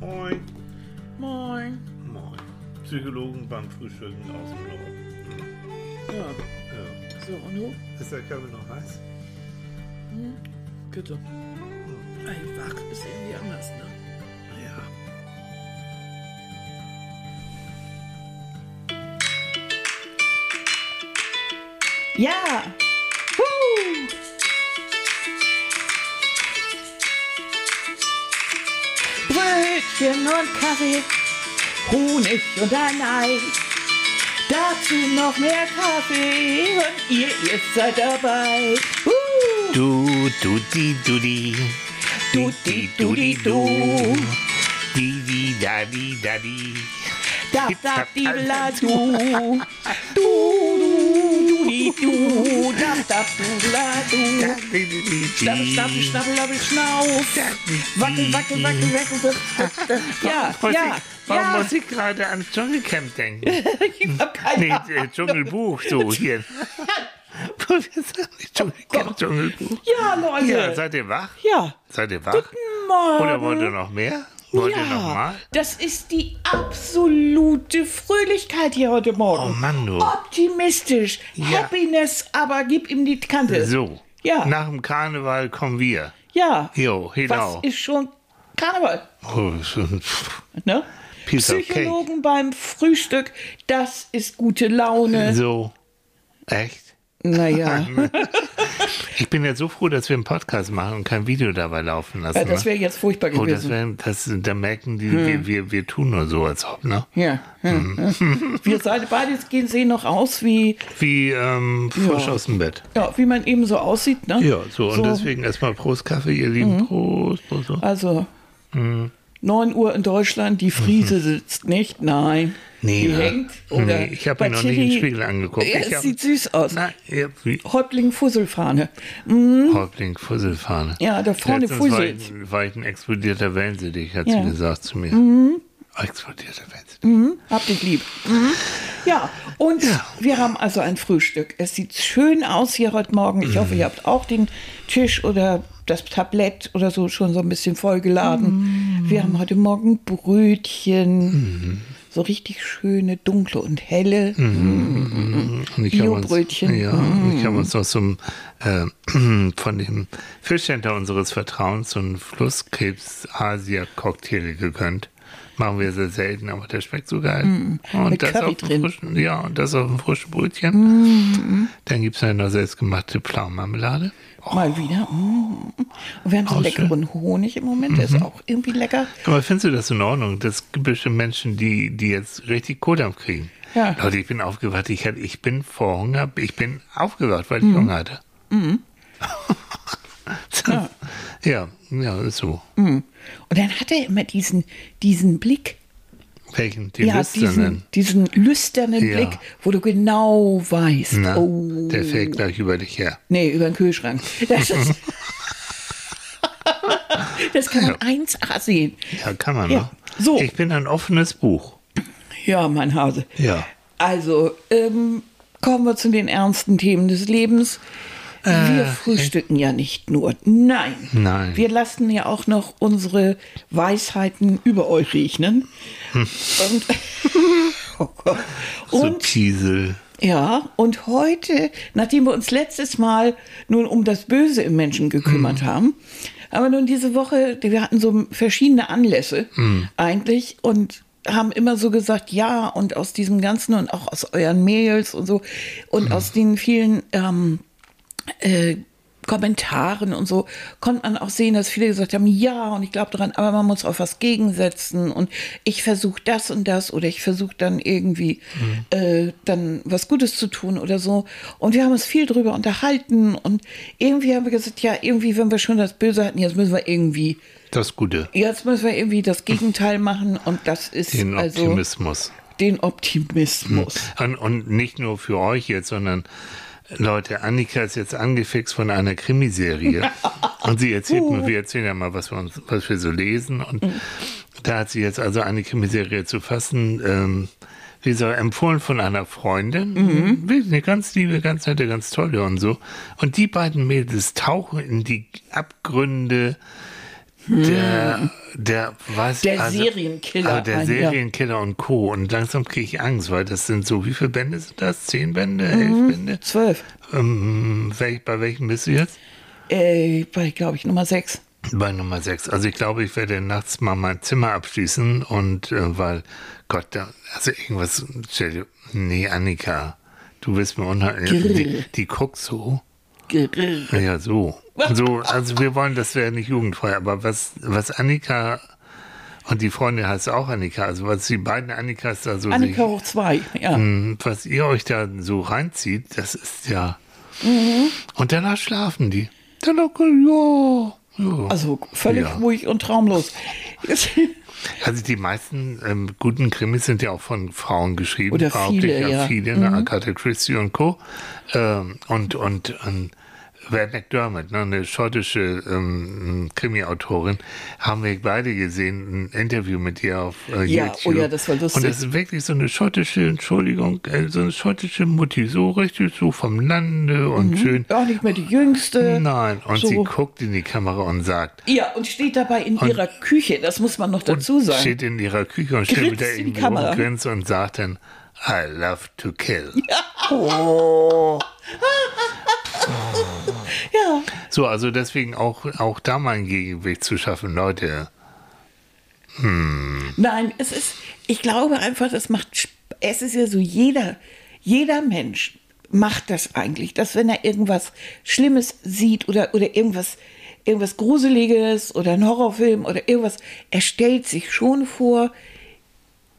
Moin. Moin. Moin. Psychologen beim Frühstücken aus dem Norden. Ja, Ja. so, und du? Ist der Kaffee noch heiß? Bitte. Ey, wach ist irgendwie anders, ne? Ja. Ja! Brötchen und Kaffee, Honig und ein Ei. Dazu noch mehr Kaffee und ihr, ihr seid dabei. Uh! Du, du, di, du, di. Du, di, du, di, du. Di, di, da, di, da, di. Da, da, di, la, du. Du, du, du, di, du. La, du. Schnappel, schnappel, schnappel, schnappel, schnauf. Wackel, wackel, wackel, wackel. Ja, ja, ich, warum ja. muss ich gerade ans Dschungelcamp denken? Ich hab keine Nee, Ahnung. äh, Dschungelbuch, so hier. Dschungelcamp, Dschungelbuch. Ja, Leute. Ja, seid ihr wach? Ja. Seid ihr wach? Morgen. Oder wollt ihr noch mehr? Wollt ihr noch mal? das ist die absolute Fröhlichkeit hier heute Morgen. Oh Mann, du. Optimistisch, Ja. Happiness, aber gib ihm die Kante. So. Ja. Nach dem Karneval kommen wir. Ja. Jo, Was genau. ist schon Karneval? Oh, schon, Ne? Piece Psychologen beim Frühstück, das ist gute Laune. so. Echt? Naja, Ich bin jetzt so froh, dass wir einen Podcast machen und kein Video dabei laufen lassen. ja, das ne? wäre jetzt furchtbar Oh, das gewesen. wäre, das, da merken die, Hm. wir, wir, wir tun nur so, als ob, ne? ja, ja. Wir beide gehen, sehen noch aus wie, Wie ähm, frisch Ja. aus dem Bett. ja, wie man eben so aussieht. Ne? Ja, so, und deswegen erstmal Prost Kaffee, ihr Lieben. Mhm. Prost, Prost. Prost. Also, Mhm. 9 Uhr in Deutschland, die Friese sitzt nicht, nein. Nee, die hängt. Oder nee, ich habe bei mir noch nicht Chili- Spiegel angeguckt. Ja, es hab, sieht süß aus. Nein, ja, Häuptling Fusselfahne. Häuptling Fusselfahne. Ja, da vorne Letztens war Fussel. ich, war ich ein explodierter Wellensittich, hat Ja. sie gesagt zu mir. Explodierter Wellensittich. Hab dich lieb. Mhm. Ja, und wir haben also ein Frühstück. Es sieht schön aus hier heute Morgen. Ich hoffe, ihr habt auch den Tisch oder das Tablett oder so schon so ein bisschen vollgeladen. Wir haben heute Morgen Brötchen. So richtig schöne, dunkle und helle. Und ich habe uns, Biobrötchen. ja, und ich habe uns noch so ein, äh, von dem Fischcenter unseres Vertrauens so einen Flusskrebs-Asia-Cocktail gegönnt. Machen wir sehr selten, aber der schmeckt so geil. Und Mm. Mit das Curry auf drin. Mm. frischen, ja, und das auf dem frischen Brötchen. Dann gibt es ja noch selbstgemachte Pflaumenmarmelade. Mal wieder. Mm. Und wir haben so Auch leckeren Honig im Moment. Der ist auch irgendwie lecker. Aber findest du das in Ordnung? Das gibt bestimmt Menschen, die, die jetzt richtig Kodampf kriegen. Ja. Leute, ich bin aufgewacht. Ich, hatte, ich bin vor Hunger, ich bin aufgewacht, weil ich Mhm. Hunger hatte. ja. ja, ja, ist so. Und dann hat er immer diesen, diesen Blick. Welchen? Die ja, Lüsternen. diesen, diesen lüsternen Ja. Blick, wo du genau weißt, Na, oh, Der fällt gleich über dich her. nee, über den Kühlschrank. Das, ist, das kann man 1A sehen. Ja, kann man, Ja, ne? so. Ich bin ein offenes Buch. Ja, mein Hase. Ja. Also, ähm, kommen wir zu den ernsten Themen des Lebens. Wir frühstücken ja nicht nur. Nein. Nein. Wir lassen ja auch noch unsere Weisheiten über euch riechen. Und, oh Gott. So und Kiesel. Ja, und heute, nachdem wir uns letztes Mal nun um das Böse im Menschen gekümmert haben, aber nun diese Woche, wir hatten so verschiedene Anlässe eigentlich und haben immer so gesagt, ja, und aus diesem Ganzen und auch aus euren Mails und so und aus den vielen ähm, äh, Kommentaren und so konnte man auch sehen, dass viele gesagt haben, ja, und ich glaube daran, aber man muss auf was gegensetzen und ich versuche das und das oder ich versuche dann irgendwie äh, dann was Gutes zu tun oder so. Und wir haben uns viel drüber unterhalten und irgendwie haben wir gesagt, ja, irgendwie, wenn wir schon das Böse hatten, jetzt müssen wir irgendwie, Das Gute. jetzt müssen wir irgendwie das Gegenteil machen und das ist Den also Optimismus. den Optimismus. Und, und nicht nur für euch jetzt, sondern Leute, Annika ist jetzt angefixt von einer Krimiserie. und sie erzählt mir, wir erzählen ja mal, was wir, uns, was wir so lesen. Und da hat sie jetzt also eine Krimiserie zu fassen. Ähm, wie so empfohlen von einer Freundin. Eine ganz liebe, ganz nette, ganz tolle und so. Und die beiden Mädels tauchen in die Abgründe der, der, was, Der Serienkiller Also der. Serienkiller und Co. Und langsam kriege ich Angst, weil das sind so, wie viele Bände sind das? Zehn Bände? Mhm. Elf Bände? Zwölf. Ähm, welch, bei welchem bist du jetzt? Äh, bei, glaube ich, Nummer sechs. Bei Nummer 6. Also ich glaube, ich werde nachts mal mein Zimmer abschließen und äh, weil, Gott, da, also irgendwas, nee, Annika, du bist mir unheimlich, die, die guckt so. Ja so, so, also wir wollen, das wäre nicht jugendfrei, aber was, was Annika und die Freundin heißt auch Annika, also was die beiden Annikas da so Annika sich, hoch zwei, ja. mh, was ihr euch da so reinzieht, das ist ja, Mhm. und danach schlafen die. Danach, ja, ja. Also völlig Ja. ruhig und traumlos. Also die meisten ähm, guten Krimis sind ja auch von Frauen geschrieben. Oder viele, ja. Viele, ne? Agatha Christie und Co. Ähm, und und ähm, Val McDermott, ne, eine schottische ähm, Krimi-Autorin, haben wir beide gesehen, ein Interview mit ihr auf äh, Ja, YouTube. oh ja, das war lustig. Und das ist wirklich so eine schottische, Entschuldigung, äh, so eine schottische Mutti, so richtig so vom Lande und schön. Auch nicht mehr die Jüngste. Nein, und so. sie guckt in die Kamera und sagt, Ja, und steht dabei in ihrer Küche, das muss man noch dazu sagen. steht in ihrer Küche und steht Grinst wieder in die Kamera. und und sagt dann, I love to kill. Ja, So, also deswegen auch, auch da mal ein Gegengewicht zu schaffen, Leute. nein, es ist, ich glaube einfach, das macht, es ist ja so, jeder, jeder Mensch macht das eigentlich, dass wenn er irgendwas Schlimmes sieht oder, oder irgendwas, irgendwas Gruseliges oder ein Horrorfilm oder irgendwas, er stellt sich schon vor,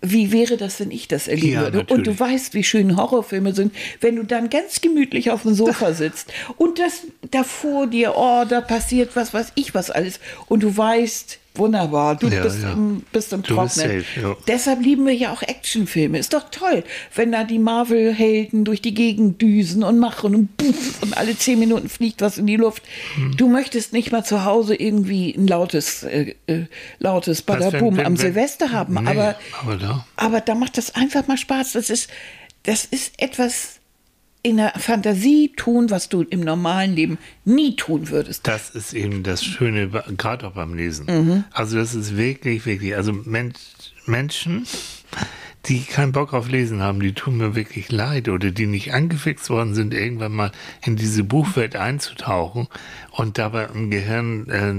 wie wäre das, wenn ich das erleben Ja, würde? Und du natürlich. weißt, wie schön Horrorfilme sind, wenn du dann ganz gemütlich auf dem Sofa sitzt und das da vor dir, oh, da passiert was, was ich was alles. Und du weißt, wunderbar, du Ja, bist, ja. Im, bist im Trocknen. safe, ja. Deshalb lieben wir ja auch Actionfilme. Ist doch toll, wenn da die Marvel-Helden durch die Gegend düsen und machen und puff, und alle zehn Minuten fliegt was in die Luft. Hm. Du möchtest nicht mal zu Hause irgendwie ein lautes, äh, äh, lautes Badabum wenn- am wenn- Silvester haben. Nee, aber aber da. aber da macht das einfach mal Spaß. Das ist, das ist etwas in der Fantasie tun, was du im normalen Leben nie tun würdest. Das ist eben das Schöne, gerade auch beim Lesen. Mhm. Also das ist wirklich, wirklich, also Mensch, Menschen, die keinen Bock auf Lesen haben, die tun mir wirklich leid oder die nicht angefixt worden sind, irgendwann mal in diese Buchwelt einzutauchen und dabei im Gehirn äh,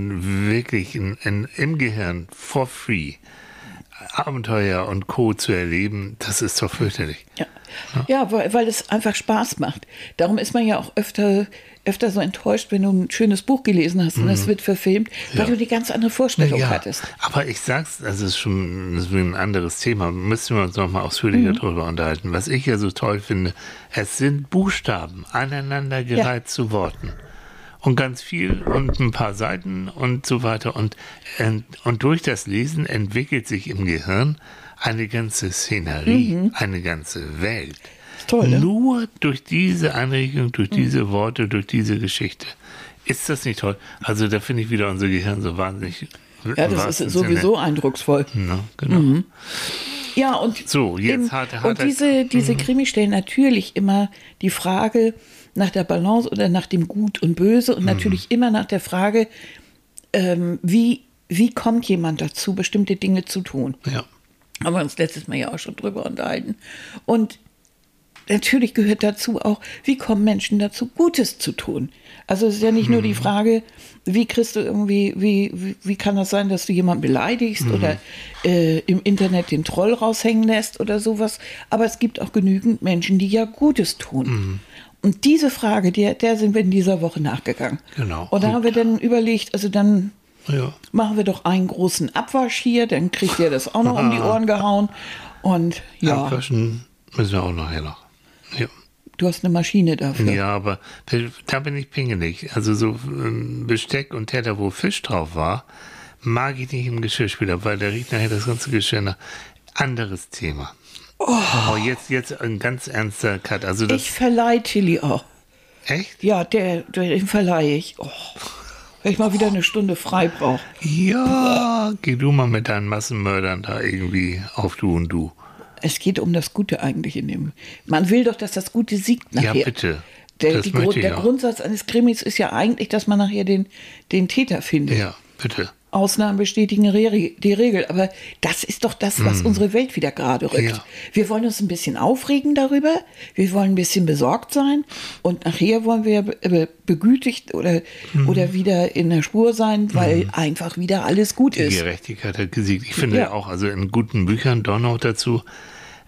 wirklich in, in, im Gehirn for free Abenteuer und Co. zu erleben, das ist doch fürchterlich. Ja, ja weil, weil es einfach Spaß macht. Darum ist man ja auch öfter, öfter so enttäuscht, wenn du ein schönes Buch gelesen hast und es wird verfilmt, weil Mhm. Ja. du die ganz andere Vorstellung Ja, hattest. aber ich sag's, das ist schon das ist ein anderes Thema. Müssen wir uns noch mal ausführlicher drüber unterhalten. Was ich ja so toll finde, es sind Buchstaben aneinandergereiht zu Worten. Und ganz viel und ein paar Seiten und so weiter. Und, und, und durch das Lesen entwickelt sich im Gehirn eine ganze Szenerie, eine ganze Welt. Toll, ne? Nur durch diese Anregung, durch diese Worte, durch diese Geschichte. Ist das nicht toll? Also da finde ich wieder unser Gehirn so wahnsinnig. Ja, im das ist sowieso eindrucksvoll. Sinne. Ne, genau. Ja, und, So, jetzt eben, hat- hat und diese, diese Krimi stellen natürlich immer die Frage nach der Balance oder nach dem Gut und Böse und natürlich immer nach der Frage, ähm, wie, wie kommt jemand dazu, bestimmte Dinge zu tun. Ja. Haben wir uns letztes Mal ja auch schon drüber unterhalten. Und natürlich gehört dazu auch, wie kommen Menschen dazu, Gutes zu tun. Also es ist ja nicht nur die Frage, wie kriegst du irgendwie, wie, wie, wie kann das sein, dass du jemanden beleidigst oder äh, im Internet den Troll raushängen lässt oder sowas. Aber es gibt auch genügend Menschen, die ja Gutes tun. Und diese Frage, der, der sind wir in dieser Woche nachgegangen. Genau. Und da haben wir dann überlegt, also dann Ja. machen wir doch einen großen Abwasch hier, dann kriegt ihr das auch noch um die Ohren gehauen. Und ja, Abwaschen müssen wir auch nachher noch. Ja. du hast eine Maschine dafür. Ja, aber da, bin ich pingelig. Also so ähm, Besteck und Teller, wo Fisch drauf war, mag ich nicht im Geschirrspüler, weil der riecht nachher das ganze Geschirr nach. Anderes Thema. Oh, jetzt, jetzt ein ganz ernster Cut. Also das, Ich verleihe Tilly auch. echt? Ja, der, der, den verleihe ich. Oh, wenn ich mal wieder eine Stunde frei brauche. Ja, geh du mal mit deinen Massenmördern da irgendwie auf du und du. Es geht um das Gute eigentlich in dem. Man will doch, dass das Gute siegt nachher. Ja, bitte. Der, die, der. Grundsatz eines Krimis ist ja eigentlich, dass man nachher den, den Täter findet. Ja, bitte. Ausnahmen bestätigen die Regel. Aber das ist doch das, was mm. unsere Welt wieder gerade rückt. Ja. Wir wollen uns ein bisschen aufregen darüber, wir wollen ein bisschen besorgt sein und nachher wollen wir begütigt oder, mm. oder wieder in der Spur sein, weil mm. einfach wieder alles gut ist. Die Gerechtigkeit hat gesiegt. Ich finde ja. auch, also in guten Büchern, Donau dazu,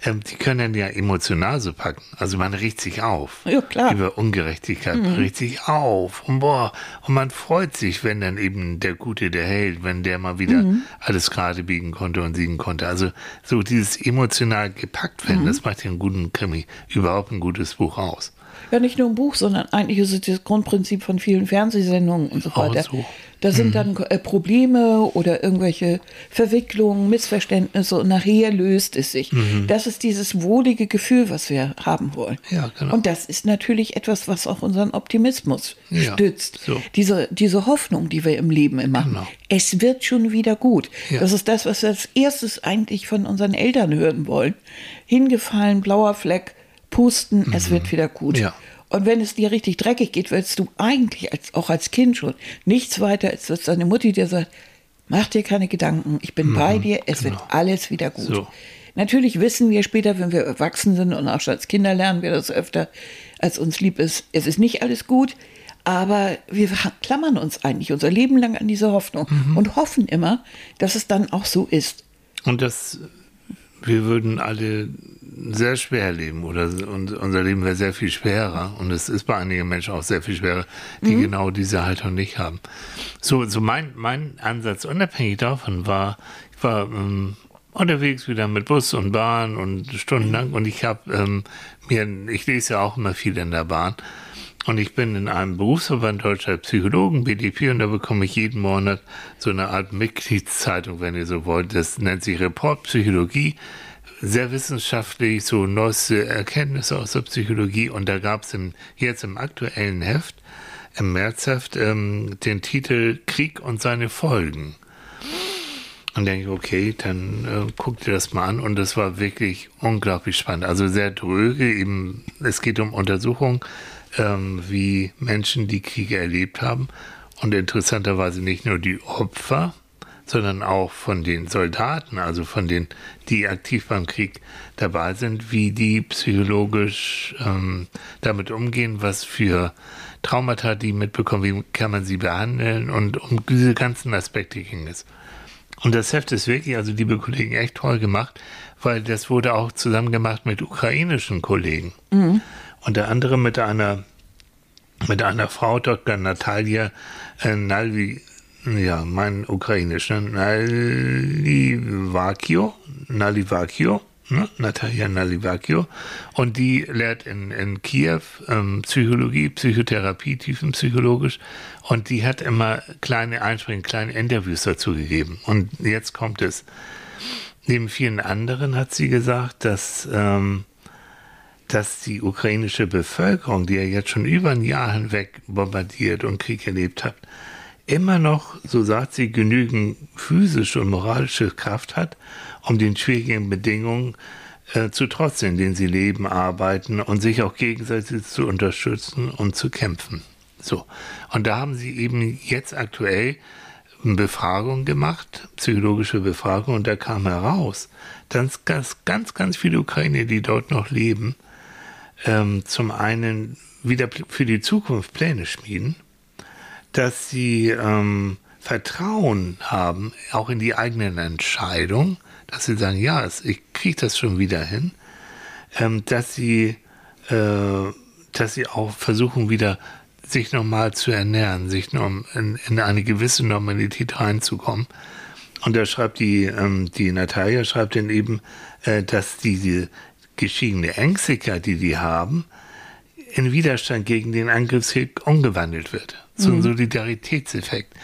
ähm, die können ja emotional so packen. Also man riecht sich auf. Ja, klar. Über Ungerechtigkeit. Mhm. Man riecht sich auf. Und boah, und man freut sich, wenn dann eben der Gute, der Held, wenn der mal wieder mhm. alles gerade biegen konnte und siegen konnte. Also so dieses emotional gepackt werden, mhm. das macht ja einen guten Krimi, überhaupt ein gutes Buch aus. Ja, nicht nur ein Buch, sondern eigentlich ist es das Grundprinzip von vielen Fernsehsendungen und so weiter. So. Da sind mhm. dann äh, Probleme oder irgendwelche Verwicklungen, Missverständnisse und nachher löst es sich. Mhm. Das ist dieses wohlige Gefühl, was wir haben wollen. Ja, genau. Und das ist natürlich etwas, was auch unseren Optimismus ja, stützt. So. Diese, diese Hoffnung, die wir im Leben immer haben. Genau. Es wird schon wieder gut. Ja. Das ist das, was wir als erstes eigentlich von unseren Eltern hören wollen. Hingefallen, blauer Fleck, pusten, mhm. es wird wieder gut. Ja. Und wenn es dir richtig dreckig geht, willst du eigentlich als, auch als Kind schon nichts weiter, als dass deine Mutti dir sagt, mach dir keine Gedanken, ich bin mhm, bei dir, es genau. wird alles wieder gut. So. Natürlich wissen wir später, wenn wir erwachsen sind und auch schon als Kinder lernen wir das öfter, als uns lieb ist, es ist nicht alles gut, aber wir klammern uns eigentlich unser Leben lang an diese Hoffnung mhm. und hoffen immer, dass es dann auch so ist. Und das, wir würden alle sehr schwer leben oder und unser Leben wäre sehr viel schwerer und es ist bei einigen Menschen auch sehr viel schwerer, die mhm. genau diese Haltung nicht haben. So, so mein, mein Ansatz unabhängig davon war, ich war ähm, unterwegs wieder mit Bus und Bahn und stundenlang und ich habe ähm, mir, ich lese ja auch immer viel in der Bahn und ich bin in einem Berufsverband deutscher Psychologen, BDP, und da bekomme ich jeden Monat so eine Art Mitgliedszeitung, wenn ihr so wollt. Das nennt sich Report Psychologie sehr wissenschaftlich, so neueste Erkenntnisse aus der Psychologie. Und da gab es jetzt im aktuellen Heft, im Märzheft, ähm, den Titel Krieg und seine Folgen. Und denke okay, dann äh, guck dir das mal an. Und das war wirklich unglaublich spannend. Also sehr dröge. Eben, es geht um Untersuchungen, ähm, wie Menschen die Kriege erlebt haben. Und interessanterweise nicht nur die Opfer, sondern auch von den Soldaten, also von den, die aktiv beim Krieg dabei sind, wie die psychologisch ähm, damit umgehen, was für Traumata die mitbekommen, wie kann man sie behandeln und um diese ganzen Aspekte ging es. Und das Heft ist wirklich, also liebe Kollegen, echt toll gemacht, weil das wurde auch zusammen gemacht mit ukrainischen Kollegen. Mhm. Unter anderem mit einer mit einer Frau, Dr. Natalia äh, Nalvi, ja, mein ukrainisch, ne? Nalivakio, Nalivakio, ne? Natalia Nalivakio. Und die lehrt in, in Kiew ähm, Psychologie, Psychotherapie, tiefenpsychologisch. Und die hat immer kleine Einsprüche, kleine Interviews dazu gegeben. Und jetzt kommt es. Neben vielen anderen hat sie gesagt, dass, ähm, dass die ukrainische Bevölkerung, die ja jetzt schon über ein Jahr hinweg bombardiert und Krieg erlebt hat, immer noch, so sagt sie, genügend physische und moralische Kraft hat, um den schwierigen Bedingungen äh, zu trotzen, in denen sie leben, arbeiten und sich auch gegenseitig zu unterstützen und zu kämpfen. So. Und da haben sie eben jetzt aktuell Befragung gemacht, psychologische Befragung, und da kam heraus, dass ganz, ganz, ganz viele Ukrainer, die dort noch leben, ähm, zum einen wieder für die Zukunft Pläne schmieden dass sie ähm, Vertrauen haben, auch in die eigenen Entscheidungen, dass sie sagen, ja, ich kriege das schon wieder hin, ähm, dass sie, äh, dass sie auch versuchen wieder sich normal zu ernähren, sich in, in eine gewisse Normalität reinzukommen. Und da schreibt die, ähm, die Natalia schreibt dann eben, äh, dass diese geschiedene Ängstlichkeit, die die haben, in Widerstand gegen den Angriffskrieg umgewandelt wird. So ein mhm. Solidaritätseffekt.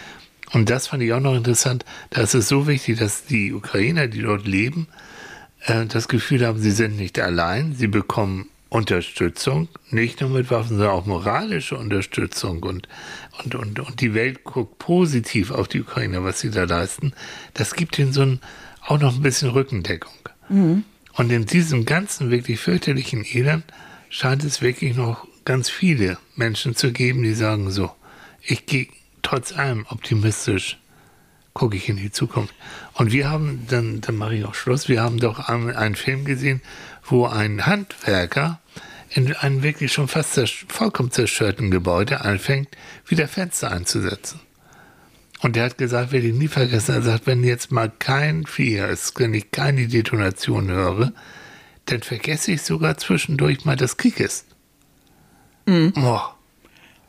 Und das fand ich auch noch interessant. Da ist es so wichtig, dass die Ukrainer, die dort leben, äh, das Gefühl haben, sie sind nicht allein. Sie bekommen Unterstützung, nicht nur mit Waffen, sondern auch moralische Unterstützung. Und, und, und, und die Welt guckt positiv auf die Ukrainer, was sie da leisten. Das gibt ihnen so ein, auch noch ein bisschen Rückendeckung. Mhm. Und in diesem ganzen wirklich fürchterlichen Elend scheint es wirklich noch ganz viele Menschen zu geben, die sagen so, ich gehe trotz allem optimistisch gucke ich in die Zukunft. Und wir haben, dann, dann mache ich auch Schluss, wir haben doch einen, einen Film gesehen, wo ein Handwerker in einem wirklich schon fast zersch vollkommen zerstörten Gebäude anfängt, wieder Fenster einzusetzen. Und der hat gesagt, werde ich nie vergessen, er sagt, wenn jetzt mal kein Vieh ist, wenn ich keine Detonation höre, dann vergesse ich sogar zwischendurch mal, dass Krieg ist. Mhm. Oh.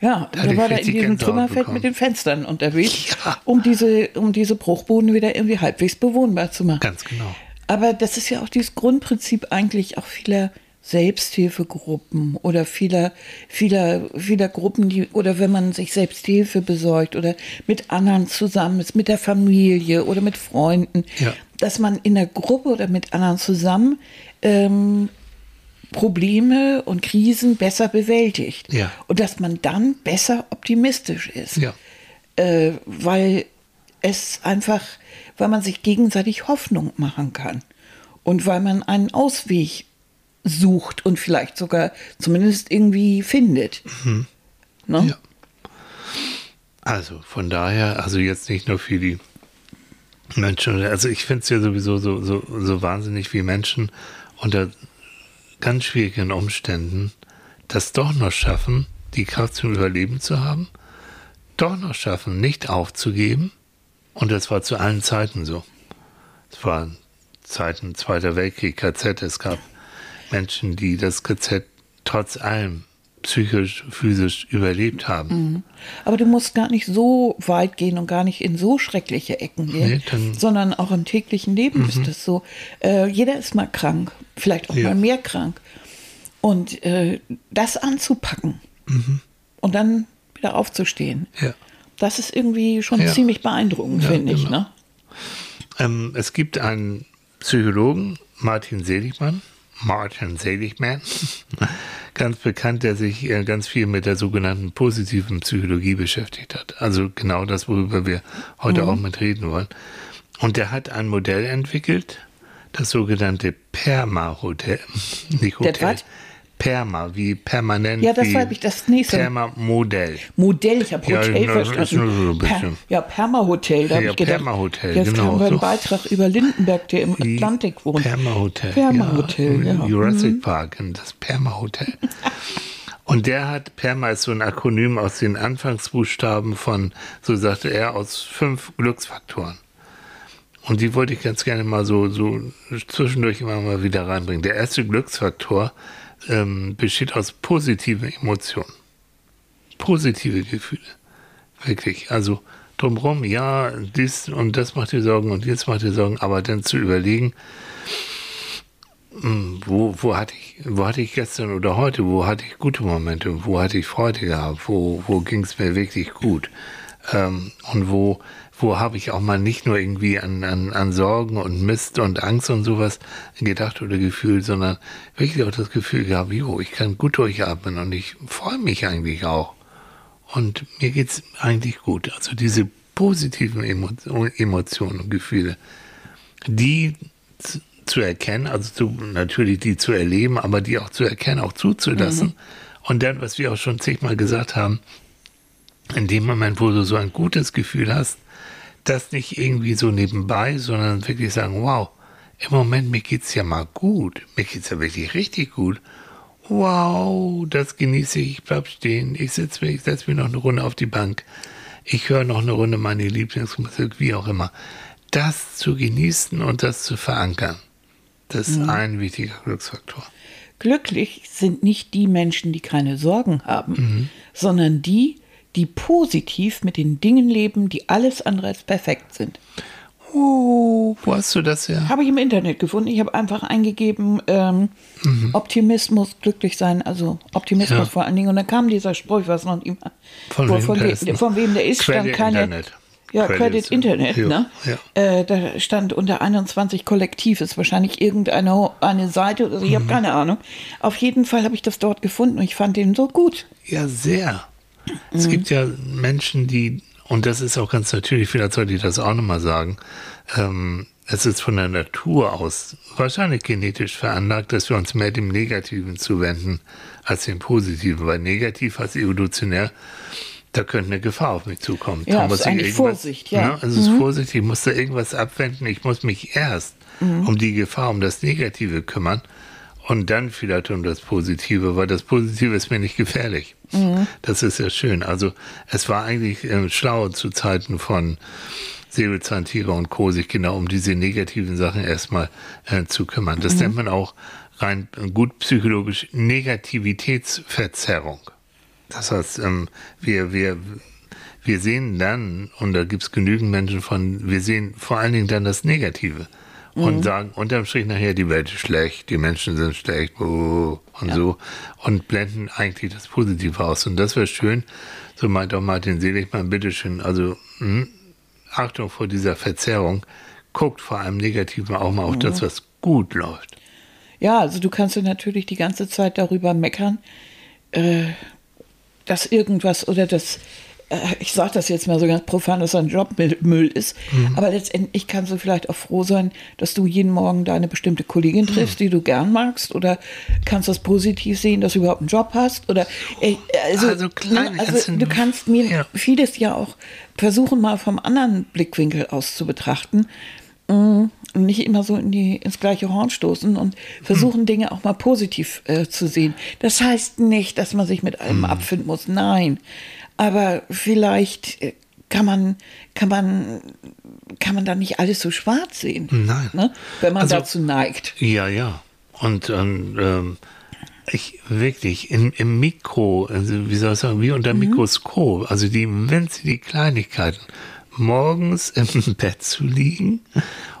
Ja, da, war er in diesem Trümmerfeld mit den Fenstern unterwegs, ja. um, diese, um diese Bruchboden wieder irgendwie halbwegs bewohnbar zu machen. Ganz genau. Aber das ist ja auch dieses Grundprinzip eigentlich auch vieler Selbsthilfegruppen oder vieler, vieler, vieler Gruppen, die, oder wenn man sich Selbsthilfe besorgt oder mit anderen zusammen ist, mit der Familie oder mit Freunden, ja. dass man in der Gruppe oder mit anderen zusammen ähm, Probleme und Krisen besser bewältigt. Ja. Und dass man dann besser optimistisch ist. Ja. Äh, weil es einfach, weil man sich gegenseitig Hoffnung machen kann. Und weil man einen Ausweg sucht und vielleicht sogar zumindest irgendwie findet. Mhm. Ne? Ja. Also von daher, also jetzt nicht nur für die Menschen, also ich finde es ja sowieso so, so, so wahnsinnig, wie Menschen unter ganz schwierigen Umständen das doch noch schaffen, die Kraft zum Überleben zu haben, doch noch schaffen, nicht aufzugeben. Und das war zu allen Zeiten so. Es war Zeiten Zweiter Weltkrieg, KZ, es gab Menschen, die das KZ trotz allem psychisch, physisch überlebt haben. Mhm. Aber du musst gar nicht so weit gehen und gar nicht in so schreckliche Ecken gehen, nee, sondern auch im täglichen Leben mhm. ist das so. Äh, jeder ist mal krank, vielleicht auch ja. mal mehr krank. Und äh, das anzupacken mhm. und dann wieder aufzustehen, ja. das ist irgendwie schon ja. ziemlich beeindruckend, finde genau. ich. Ne? Ähm, es gibt einen Psychologen, Martin Seligmann, Martin Seligman, ganz bekannt, der sich äh, ganz viel mit der sogenannten positiven Psychologie beschäftigt hat. Also genau das, worüber wir heute mhm. auch mit reden wollen. Und der hat ein Modell entwickelt, das sogenannte Perma-Hotel. Nicht Hotel. Perma, wie permanent. Ja, das habe ich das nächste. Perma-Modell. Modell, ich habe Hotel ja, verstanden. So. Per, ja, Perma-Hotel, da ja, habe ich gedacht. Perma-Hotel, Jetzt genau. Jetzt haben wir einen Beitrag über Lindenberg, der im Atlantik wohnt. Perma-Hotel. Perma-Hotel, ja. ja. Jurassic mhm. Park, das Perma-Hotel. Und der hat, Perma ist so ein Akronym aus den Anfangsbuchstaben von, so sagte er, aus fünf Glücksfaktoren. Und die wollte ich ganz gerne mal so, so zwischendurch immer mal wieder reinbringen. Der erste Glücksfaktor ähm, besteht aus positiven Emotionen. Positive Gefühle. Wirklich. Also drumherum, ja, dies und das macht dir Sorgen und jetzt macht dir Sorgen, aber dann zu überlegen, hm, wo, wo, hatte ich, wo hatte ich gestern oder heute, wo hatte ich gute Momente, wo hatte ich Freude gehabt, wo, wo ging es mir wirklich gut ähm, und wo wo habe ich auch mal nicht nur irgendwie an, an, an Sorgen und Mist und Angst und sowas gedacht oder gefühlt, sondern wirklich auch das Gefühl gehabt, jo, ich kann gut durchatmen und ich freue mich eigentlich auch. Und mir geht es eigentlich gut. Also diese positiven Emotionen und Gefühle, die zu, zu erkennen, also zu, natürlich die zu erleben, aber die auch zu erkennen, auch zuzulassen. Mhm. Und dann, was wir auch schon zigmal gesagt haben, in dem Moment, wo du so ein gutes Gefühl hast, das nicht irgendwie so nebenbei, sondern wirklich sagen, wow, im Moment, mir geht's ja mal gut. Mir geht's ja wirklich richtig gut. Wow, das genieße ich, ich bleib stehen. Ich setze mich, setz mich noch eine Runde auf die Bank. Ich höre noch eine Runde meine Lieblingsmusik, wie auch immer. Das zu genießen und das zu verankern, das ist mhm. ein wichtiger Glücksfaktor. Glücklich sind nicht die Menschen, die keine Sorgen haben, mhm. sondern die, die positiv mit den Dingen leben, die alles andere als perfekt sind. Oh, wo hast du das ja? Habe ich im Internet gefunden. Ich habe einfach eingegeben ähm, mhm. Optimismus, glücklich sein, also Optimismus ja. vor allen Dingen. Und dann kam dieser Spruch, was noch immer von, wem, von, we von wem der ist, stand keine. Internet. Ja, Credit, Credit Internet, ja. ne? Ja. Äh, da stand unter 21 Kollektiv, ist wahrscheinlich irgendeine eine Seite oder so, ich mhm. habe keine Ahnung. Auf jeden Fall habe ich das dort gefunden und ich fand den so gut. Ja, sehr. Es mhm. gibt ja Menschen, die, und das ist auch ganz natürlich, vielleicht sollte ich das auch nochmal sagen, ähm, es ist von der Natur aus wahrscheinlich genetisch veranlagt, dass wir uns mehr dem Negativen zuwenden als dem Positiven, weil negativ heißt evolutionär da könnte eine Gefahr auf mich zukommen. Ja, da ist muss ich eigentlich irgendwas- Vorsicht, ja. Ne? Also es ist Vorsicht, ich muss da irgendwas abwenden, ich muss mich erst um die Gefahr, um das Negative kümmern und dann vielleicht um das Positive, weil das Positive ist mir nicht gefährlich. Das ist ja schön. Also es war eigentlich äh, schlau zu Zeiten von Säbelzahntiger und Co. sich genau um diese negativen Sachen erstmal äh, zu kümmern. Das nennt man auch rein gut psychologisch Negativitätsverzerrung. Das heißt, ähm, wir, wir, wir sehen dann, und da gibt es genügend Menschen von, wir sehen vor allen Dingen dann das Negative und sagen unterm Strich nachher, die Welt ist schlecht, die Menschen sind schlecht, und so, und blenden eigentlich das Positive aus. Und das wäre schön, so meint auch Martin Seligmann, bitteschön, also hm, Achtung vor dieser Verzerrung, guckt vor allem Negativen auch mal auf das, was gut läuft. Ja, also du kannst ja natürlich die ganze Zeit darüber meckern, äh, dass irgendwas oder das, äh, ich sage das jetzt mal so ganz profan, dass ein Jobmüll ist, aber letztendlich kannst du vielleicht auch froh sein, dass du jeden Morgen deine bestimmte Kollegin triffst, die du gern magst. Oder kannst das positiv sehen, dass du überhaupt einen Job hast? Oder äh, also, Also kleine ne, also Herzen- du kannst mir Ja. vieles ja auch versuchen mal vom anderen Blickwinkel aus zu betrachten. Und nicht immer so in die, ins gleiche Horn stoßen und versuchen, Dinge auch mal positiv äh, zu sehen. Das heißt nicht, dass man sich mit allem abfinden muss. Nein. Aber vielleicht äh, kann man, kann man, kann man da nicht alles so schwarz sehen. Nein. Ne? Wenn man Also- dazu neigt. Ja, ja. Und ähm, ähm, ich wirklich im, im Mikro, also wie soll ich sagen, wie unter Mikroskop, also die, wenn sie die Kleinigkeiten, morgens im Bett zu liegen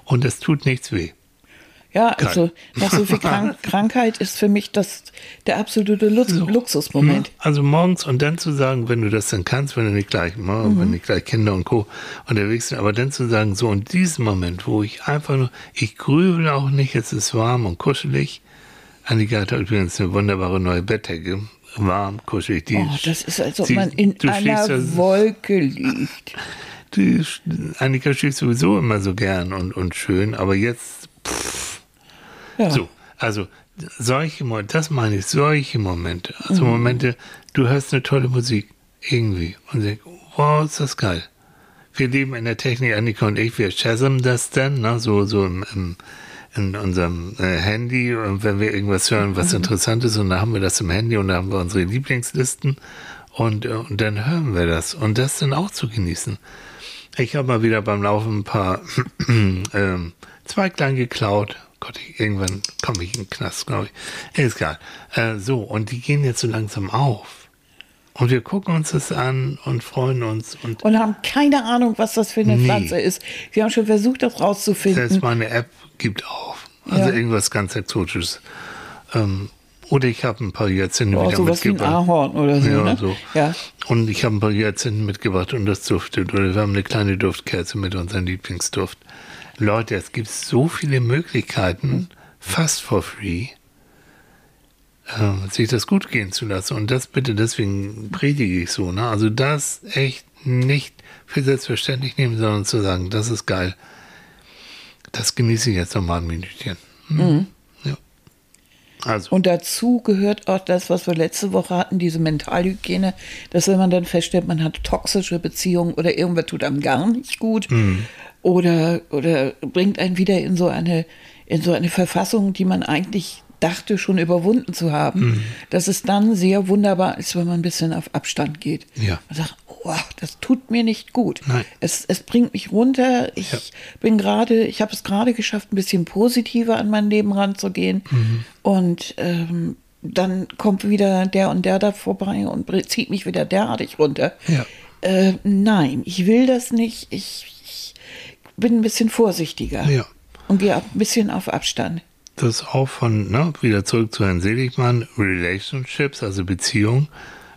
und es tut nichts weh. Ja, also nach so viel Krank Krankheit ist für mich das der absolute Lux Luxusmoment. Also morgens und dann zu sagen, wenn du das dann kannst, wenn du nicht gleich, ne, wenn nicht gleich Kinder und Co. unterwegs sind, aber dann zu sagen, so in diesem Moment, wo ich einfach nur, ich grübel auch nicht, es ist warm und kuschelig. Annika hat übrigens eine wunderbare neue Bettdecke. Warm, kuschelig. Die, Oh, das ist, als ob sie- man in einer ja- Wolke liegt. die, Annika schläft sowieso immer so gern und, und schön, aber jetzt, Ja. so, also solche Momente, das meine ich, solche Momente, also Momente, du hörst eine tolle Musik, irgendwie, und denkst, wow, ist das geil. Wir leben in der Technik, Annika und ich, wir shazam das dann, ne, so, so im, im, in unserem äh, Handy, und wenn wir irgendwas hören, was interessant ist, und dann haben wir das im Handy und da haben wir unsere Lieblingslisten und, äh, und dann hören wir das und das dann auch zu genießen. Ich habe mal wieder beim Laufen ein paar ähm, Zweiglein geklaut. Gott, irgendwann komme ich in den Knast, glaube ich. Ist egal. Äh, so, und die gehen jetzt so langsam auf. Und wir gucken uns das an und freuen uns. Und Und haben keine Ahnung, was das für eine Nee. Pflanze ist. Wir haben schon versucht, das rauszufinden. selbst meine App gibt auf. Also Ja. irgendwas ganz Exotisches. Ähm, oder ich habe ein paar Jahrzehnte Oh, wieder sowas wie ein mitgebracht. Ahorn oder so. Ja, ne? so. ja. Und ich habe ein paar Jahrzehnte mitgebracht und das duftet. Oder wir haben eine kleine Duftkerze mit unserem Lieblingsduft. Leute, es gibt so viele Möglichkeiten, fast for free, äh, sich das gut gehen zu lassen. Und das bitte, deswegen predige ich so. Ne? Also das echt nicht für selbstverständlich nehmen, sondern zu sagen, das ist geil. Das genieße ich jetzt noch mal ein Minütchen. Hm. Ja. Also, Und dazu gehört auch das, was wir letzte Woche hatten, diese Mentalhygiene, dass wenn man dann feststellt, man hat toxische Beziehungen oder irgendwas tut einem gar nicht gut oder, oder bringt einen wieder in so eine, in so eine Verfassung, die man eigentlich dachte schon überwunden zu haben, dass es dann sehr wunderbar ist, wenn man ein bisschen auf Abstand geht. Ja. Man sagt, oh, das tut mir nicht gut. Nein. Es, es bringt mich runter. Ich Ja. bin gerade, ich habe es gerade geschafft, ein bisschen positiver an mein Leben ranzugehen. Mhm. Und ähm, dann kommt wieder der und der da vorbei und zieht mich wieder derartig runter. Ja. Äh, nein, ich will das nicht. Ich, ich bin ein bisschen vorsichtiger Ja. und gehe ein bisschen auf Abstand. das auch von, ne, wieder zurück zu Herrn Seligmann, Relationships, also Beziehung,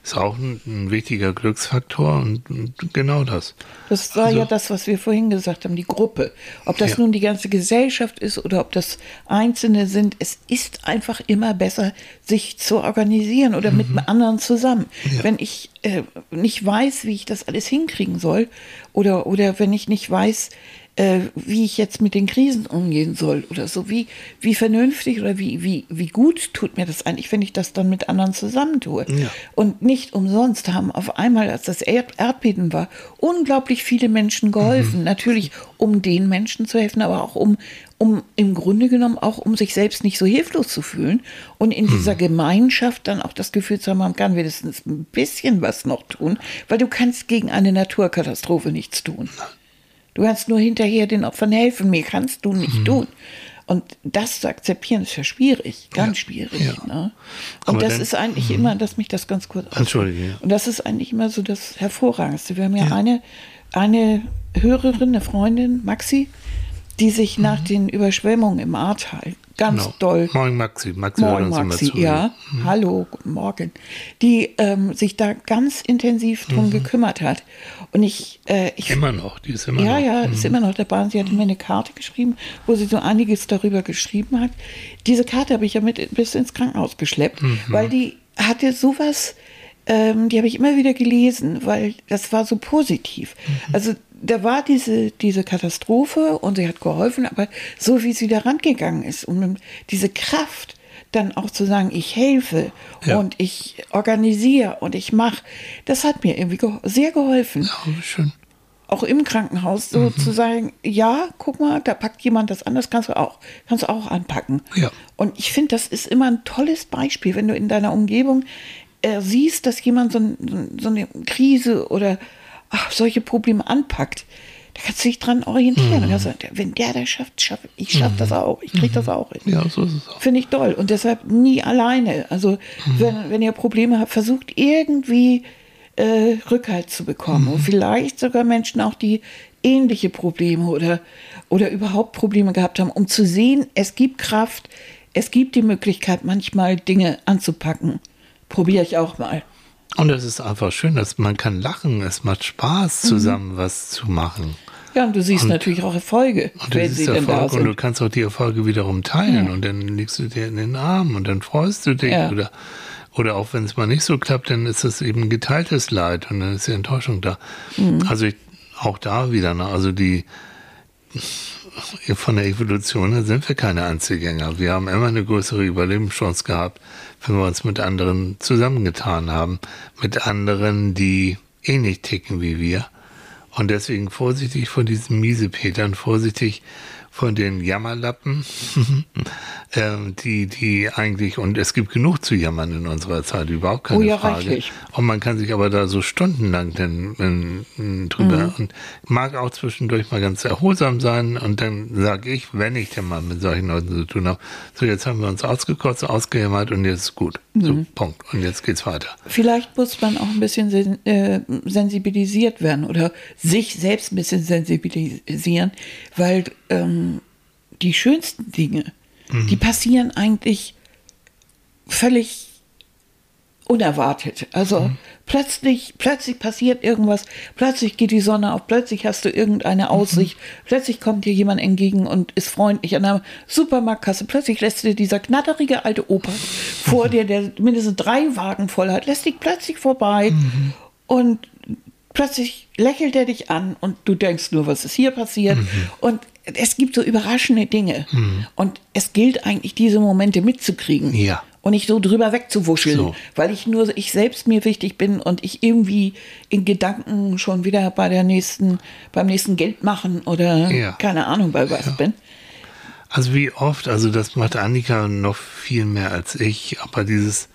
ist auch ein, ein wichtiger Glücksfaktor und, und genau das. Das war Also- ja das, was wir vorhin gesagt haben, die Gruppe. Ob das Ja. nun die ganze Gesellschaft ist oder ob das Einzelne sind, es ist einfach immer besser, sich zu organisieren oder mit anderen zusammen. Mhm. Ja. Wenn ich äh, nicht weiß, wie ich das alles hinkriegen soll oder, oder wenn ich nicht weiß, äh, wie ich jetzt mit den Krisen umgehen soll oder so. Wie, wie vernünftig oder wie, wie, wie gut tut mir das eigentlich, wenn ich das dann mit anderen zusammentue. Ja. Und nicht umsonst haben auf einmal, als das Erd Erdbeben war, unglaublich viele Menschen geholfen. Mhm. Natürlich, um den Menschen zu helfen, aber auch um, um im Grunde genommen auch um sich selbst nicht so hilflos zu fühlen und in dieser Gemeinschaft dann auch das Gefühl zu haben, man kann wenigstens ein bisschen was noch tun, weil du kannst gegen eine Naturkatastrophe nichts tun. Du kannst nur hinterher den Opfern helfen, mehr kannst du nicht tun. Und das zu akzeptieren ist ja schwierig, ganz schwierig. ja. Ne? Aber Und das dann- ist eigentlich immer, dass mich das ganz kurz Entschuldige, ja. und das ist eigentlich immer so das Hervorragendste. Wir haben ja, eine, eine Hörerin, eine Freundin, Maxi, die sich nach den Überschwemmungen im Ahrtal ganz Genau. doll Moin Maxi. Maxi Moin Maxi, zu. ja. Hallo, guten Morgen. Die ähm, sich da ganz intensiv drum gekümmert hat. Und ich, äh, ich Immer noch, die ist immer ja, noch. ja, ist immer noch dabei. Und sie hat mir eine Karte geschrieben, wo sie so einiges darüber geschrieben hat. Diese Karte habe ich ja mit bis ins Krankenhaus geschleppt, weil die hatte sowas, ähm, die habe ich immer wieder gelesen, weil das war so positiv. Also da war diese, diese Katastrophe und sie hat geholfen, aber so wie sie da rangegangen ist und diese Kraft, dann auch zu sagen, ich helfe Ja. und ich organisiere und ich mache, das hat mir irgendwie geho sehr geholfen Ja, schön. auch im Krankenhaus so Mhm. zu sagen, ja, guck mal, da packt jemand das an, das kannst du auch, kannst du auch anpacken. Ja. Und ich finde, das ist immer ein tolles Beispiel, wenn du in deiner Umgebung äh, siehst, dass jemand so, ein, so eine Krise oder ach, solche Probleme anpackt. Da kannst du dich dran orientieren. Mhm. Sagen, wenn der das schafft, schaff, ich schaffe das auch, ich kriege das auch hin. Ja, so ist es auch. Finde ich toll. Und deshalb nie alleine. Also, Mhm. wenn, wenn ihr Probleme habt, versucht irgendwie äh, Rückhalt zu bekommen. Mhm. Und vielleicht sogar Menschen auch, die ähnliche Probleme oder, oder überhaupt Probleme gehabt haben, um zu sehen, es gibt Kraft, es gibt die Möglichkeit, manchmal Dinge anzupacken. Probiere ich auch mal. Und es ist einfach schön, dass man kann lachen. Es macht Spaß, Mhm. zusammen was zu machen. Ja, und du siehst natürlich auch Erfolge, Und wenn das sie ist denn da Erfolg und du kannst auch die Erfolge wiederum teilen und dann legst du dir in den Arm und dann freust du dich Ja. oder oder auch wenn es mal nicht so klappt, dann ist es eben geteiltes Leid und dann ist die Enttäuschung da. Mhm. Also ich, auch da wieder, ne? also die von der Evolution her sind wir keine Einzelgänger. Wir haben immer eine größere Überlebenschance gehabt, wenn wir uns mit anderen zusammengetan haben, mit anderen, die ähnlich ticken wie wir. Und deswegen vorsichtig vor diesen Miesepetern, vorsichtig von den Jammerlappen, ähm, die, die eigentlich, und es gibt genug zu jammern in unserer Zeit, überhaupt keine Oh ja, Frage. reichlich. Und man kann sich aber da so stundenlang dann, ähm, Mhm. drüber und mag auch zwischendurch mal ganz erholsam sein. Und dann sage ich, wenn ich denn mal mit solchen Leuten zu tun habe, so jetzt haben wir uns ausgekotzt, ausgejammert und jetzt ist gut. So, Mhm. Punkt. Und jetzt geht's weiter. Vielleicht muss man auch ein bisschen sen äh, sensibilisiert werden oder sich selbst ein bisschen sensibilisieren, weil ähm, die schönsten Dinge, die passieren eigentlich völlig unerwartet. Also plötzlich, plötzlich passiert irgendwas, plötzlich geht die Sonne auf, plötzlich hast du irgendeine Aussicht, plötzlich kommt dir jemand entgegen und ist freundlich an der Supermarktkasse, plötzlich lässt dir dieser knatterige alte Opa vor dir, der mindestens drei Wagen voll hat, lässt dich plötzlich vorbei und plötzlich lächelt er dich an und du denkst nur, was ist hier passiert? Und es gibt so überraschende Dinge. Und es gilt eigentlich, diese Momente mitzukriegen. Ja. Und nicht so drüber wegzuwuscheln, So. weil ich nur ich selbst mir wichtig bin und ich irgendwie in Gedanken schon wieder bei der nächsten, beim nächsten Geld machen oder Ja. keine Ahnung bei was bin. Also wie oft, also das macht Annika noch viel mehr als ich, aber dieses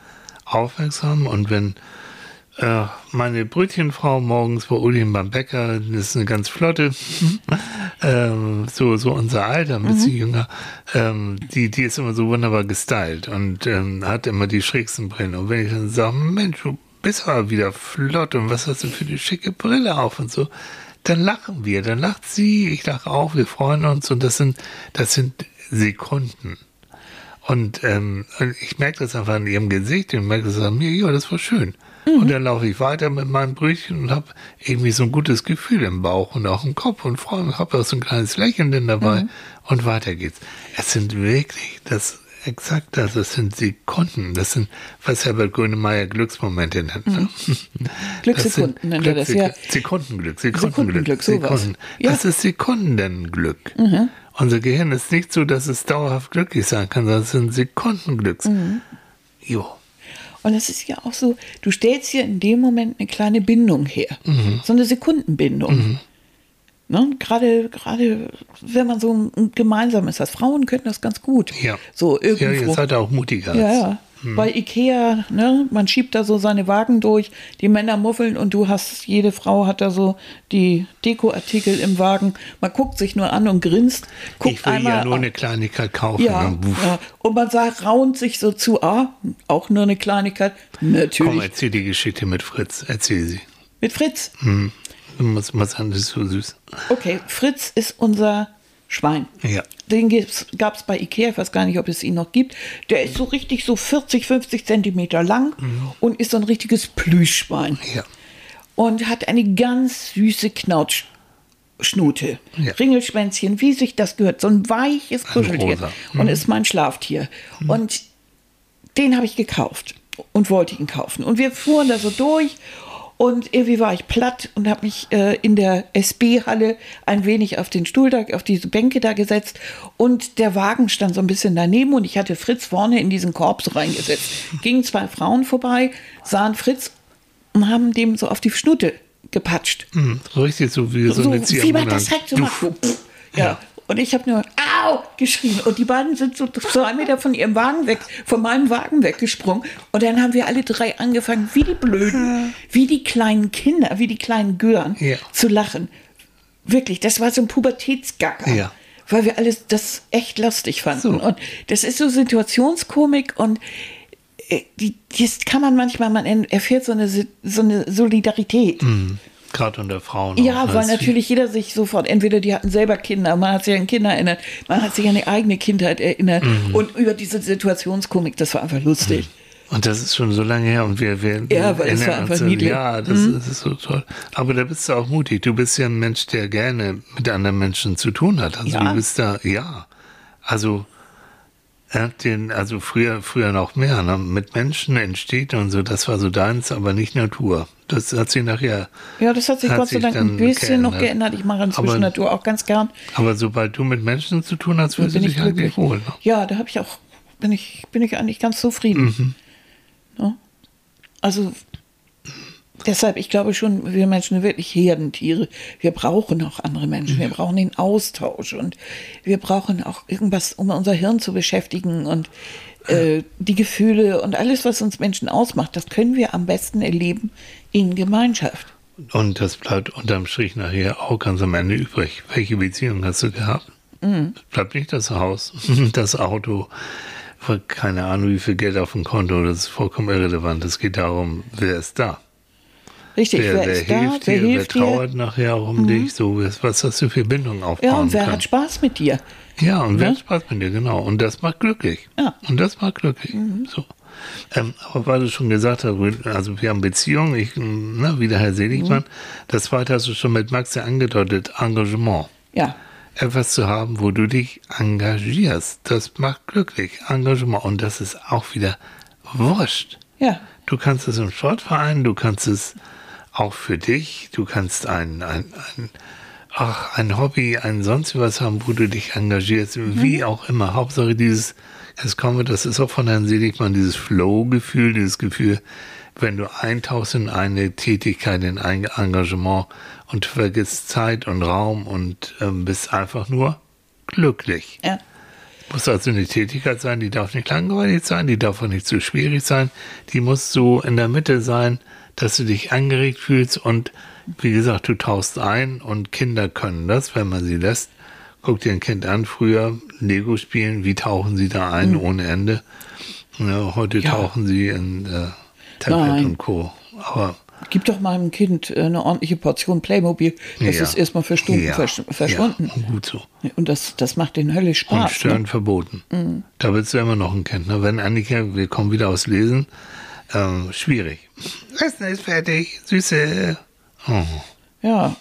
Aufmerksam und wenn äh, meine Brötchenfrau morgens bei Ulrich beim Bäcker, das ist eine ganz flotte, ähm, so, so unser Alter, ein bisschen jünger, ähm, die, die ist immer so wunderbar gestylt und ähm, hat immer die schrägsten Brillen. Und wenn ich dann sage, Mensch, du bist aber wieder flott und was hast du für die schicke Brille auf und so, dann lachen wir, dann lacht sie, ich lache auch, wir freuen uns und das sind, das sind Sekunden. Und ähm, ich merke das einfach an ihrem Gesicht und merke das an mir, ja, das war schön. Und dann laufe ich weiter mit meinem Brötchen und habe irgendwie so ein gutes Gefühl im Bauch und auch im Kopf und freue mich, habe auch so ein kleines Lächeln denn dabei und weiter geht's. Es sind wirklich, das exakt das. Das sind Sekunden. Das sind, was Herbert Grönemeyer Glücksmomente nennt. Mhm. Glückssekunden nennt er das, ja. Sekundenglück, Sekundenglück. Sekundenglück, sowas. Sekunden. Ja. Das ist Sekundenglück. Unser Gehirn ist nicht so, dass es dauerhaft glücklich sein kann, sondern es sind Sekundenglücks. Jo. Und das ist ja auch so, du stellst hier in dem Moment eine kleine Bindung her. So eine Sekundenbindung. Ne? Gerade, gerade wenn man so ein gemeinsames hat. Frauen können das ganz gut. Ja. So Ja, irgendwo. ihr seid auch mutiger. Ja, als- ja. Bei Ikea, ne, man schiebt da so seine Wagen durch, die Männer muffeln und du hast, jede Frau hat da so die Dekoartikel im Wagen. Man guckt sich nur an und grinst, guckt Ich will einmal. ja nur eine Kleinigkeit kaufen. ja, und wuff. ja, und man sagt, raunt sich so zu, ah, auch nur eine Kleinigkeit. Natürlich. Komm, erzähl die Geschichte mit Fritz. Erzähl sie. Mit Fritz. Hm. Sagen, das ist so süß. Okay, Fritz ist unser Schwein. Ja. Den gab es bei Ikea, ich weiß gar nicht, ob es ihn noch gibt. Der ist so richtig so 40, 50 Zentimeter lang und ist so ein richtiges Plüschschwein. Ja. Und hat eine ganz süße Knautschnute. Ja. Ringelschwänzchen, wie sich das gehört. So ein weiches Kuscheltier. rosa. Und ist mein Schlaftier. Und den habe ich gekauft und wollte ihn kaufen. Und wir fuhren da so durch und irgendwie war ich platt und habe mich äh, in der SB-Halle ein wenig auf den Stuhl da, auf diese Bänke da gesetzt und der Wagen stand so ein bisschen daneben und ich hatte Fritz vorne in diesen Korb so reingesetzt. Gingen zwei Frauen vorbei, sahen Fritz und haben dem so auf die Schnute gepatscht. Hm, So richtig so wie so, So, eine wie man das halt so macht. Ja. Ja. Und ich habe nur Au geschrien. Und die beiden sind so zwei Meter von ihrem Wagen weg, von meinem Wagen weggesprungen. Und dann haben wir alle drei angefangen, wie die Blöden, wie die kleinen Kinder, wie die kleinen Gören, Ja. zu lachen. Wirklich, das war so ein Pubertätsgacker. Ja. Weil wir alles das echt lustig fanden. So. Und das ist so Situationskomik und äh, die, das kann man manchmal, man erfährt so eine, so eine Solidarität. Gerade unter Frauen. Ja, auch, ne? weil ist natürlich jeder sich sofort, entweder die hatten selber Kinder, man hat sich an Kinder erinnert, man hat sich an die eigene Kindheit erinnert Mhm. und über diese Situationskomik, das war einfach lustig. wie- Und das ist schon so lange her und wir, wir Ja, aber es war einfach niedlich. Mhm. Ja, das, das ist so toll. Aber da bist du auch mutig. Du bist ja ein Mensch, der gerne mit anderen Menschen zu tun hat. Also Ja. du bist da, ja. Also, den, also früher, früher noch mehr, ne? mit Menschen entsteht und so, das war so deins, aber nicht Natur. Das hat sich nachher, Ja, das hat sich Hat Gott sei Dank ein bisschen noch geändert. geändert. Ich mache inzwischen Aber- Natur auch ganz gern. aber sobald du mit Menschen zu tun hast, Da fühlst du bin ich dich eigentlich wohl. Ne? Ja, da habe ich auch, bin ich, bin ich eigentlich ganz zufrieden. Mhm. Ja. Also deshalb, ich glaube schon, wir Menschen sind wirklich Herdentiere. Wir brauchen auch andere Menschen. Wir brauchen den Austausch und wir brauchen auch irgendwas, um unser Hirn zu beschäftigen und äh, die Gefühle und alles, was uns Menschen ausmacht, das können wir am besten erleben in Gemeinschaft. Und das bleibt unterm Strich nachher auch ganz am Ende übrig. Welche Beziehung hast du gehabt? Mhm. Es bleibt nicht das Haus, das Auto, keine Ahnung, wie viel Geld auf dem Konto, das ist vollkommen irrelevant. Es geht darum, wer ist da? Richtig, Wer, wer, wer ist da, hilft wer dir, wer hilft dir? Mhm. trauert nachher auch um dich? So, was, hast du für Bindung aufbauen Ja, und wer können? hat Spaß mit dir? Ja, und wer Ne? Spaß mit dir, genau. Und das macht glücklich. Ja. Und das macht glücklich. So. Ähm, aber weil du schon gesagt hast, also wir haben Beziehungen, ich, ne, wie der Herr Seligmann, das zweite hast du schon mit Max ja angedeutet, Engagement. Ja, Etwas zu haben, wo du dich engagierst, das macht glücklich. Engagement. Und das ist auch wieder wurscht. ja. Du kannst es im Sportverein, du kannst es auch für dich, du kannst ein, ein, ein, ach, ein Hobby, ein sonst was haben, wo du dich engagierst, wie auch immer. Hauptsache dieses, kommen wir, das ist auch von Herrn Seligmann, dieses Flow-Gefühl, dieses Gefühl, wenn du eintauchst in eine Tätigkeit, in ein Engagement und vergisst Zeit und Raum und ähm, bist einfach nur glücklich. ja. Muss also eine Tätigkeit sein, die darf nicht langweilig sein, die darf auch nicht zu schwierig sein, die muss so in der Mitte sein, dass du dich angeregt fühlst und wie gesagt, du tauchst ein und Kinder können das, wenn man sie lässt. Guck dir ein Kind an, früher Lego spielen, wie tauchen sie da ein ohne Ende. Ja, heute Mhm. Ja. tauchen sie in äh, Tablet Nein. und Co. Aber Gib doch meinem Kind äh, eine ordentliche Portion Playmobil. Das ja. ist erstmal für Stunden Ja. versch verschwunden. Ja, und gut so. Und das, das macht den höllisch Und Spaß. Stören Ne? verboten. Da bist du immer noch ein Kind. Ne? Wenn Annika, wir kommen wieder aus Lesen, ähm, schwierig. Essen ist fertig, Süße. Oh, Ja,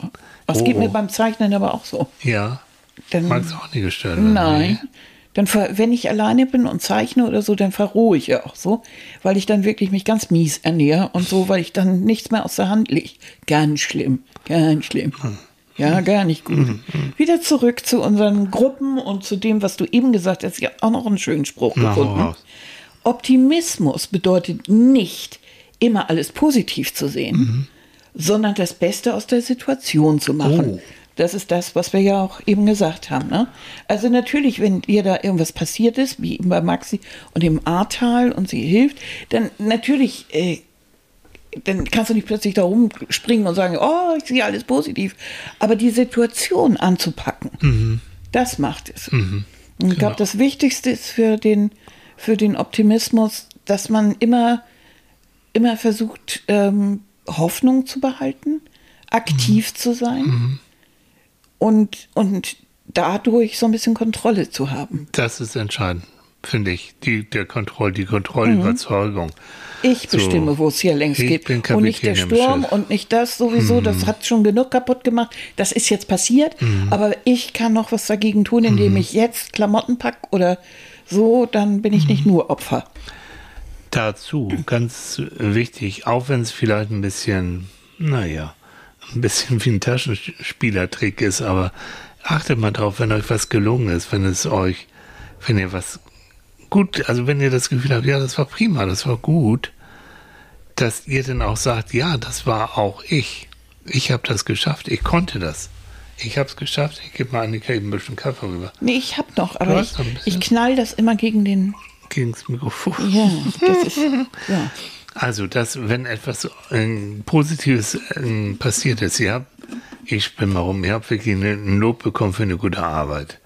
das Oh, geht oh. mir beim Zeichnen aber auch so. ja, Dann, magst du auch nicht gestört werden? nein, Dann, ver- wenn ich alleine bin und zeichne oder so, dann verrohe ich ja auch so, weil ich dann wirklich mich ganz mies ernähre und so, weil ich dann nichts mehr aus der Hand lege. Ganz schlimm, ganz schlimm. Ja, gar nicht gut. Wieder zurück zu unseren Gruppen und zu dem, was du eben gesagt hast. Ich habe auch noch einen schönen Spruch Na, gefunden. Optimismus bedeutet nicht, immer alles positiv zu sehen, sondern das Beste aus der Situation zu machen. Oh. Das ist das, was wir ja auch eben gesagt haben. Ne? Also natürlich, wenn dir da irgendwas passiert ist, wie eben bei Maxi und dem Ahrtal und sie hilft, dann natürlich, äh, dann kannst du nicht plötzlich da rumspringen und sagen, oh, ich sehe alles positiv. Aber die Situation anzupacken, das macht es. Und ich glaube, das Wichtigste ist für den, für den Optimismus, dass man immer, immer versucht, ähm, Hoffnung zu behalten, aktiv zu sein und, und dadurch so ein bisschen Kontrolle zu haben. Das ist entscheidend, finde ich. Die, der Kontroll, die Kontrollüberzeugung. Ich So. bestimme, wo es hier längst Ich geht. Und nicht der Sturm und nicht das sowieso. Das hat schon genug kaputt gemacht. Das ist jetzt passiert. Aber ich kann noch was dagegen tun, indem ich jetzt Klamotten pack oder so. Dann bin ich nicht nur Opfer. Dazu, ganz wichtig, auch wenn es vielleicht ein bisschen, naja, ein bisschen wie ein Taschenspielertrick ist, aber achtet mal drauf, wenn euch was gelungen ist, wenn es euch, wenn ihr was gut, also wenn ihr das Gefühl habt, ja, das war prima, das war gut, dass ihr dann auch sagt, ja, das war auch ich. Ich habe das geschafft, ich konnte das. Ich habe es geschafft, ich gebe mal Annika eben ein bisschen Kaffee rüber. Nee, ich hab noch, aber ich, ich knall das immer gegen den. Gegens Mikrofon. Ja, das ist. Ja. Also, dass, wenn etwas äh, Positives äh, passiert ist, ihr habt, ich spinne mal rum, ihr habt wirklich eine, ein Lob bekommen für eine gute Arbeit.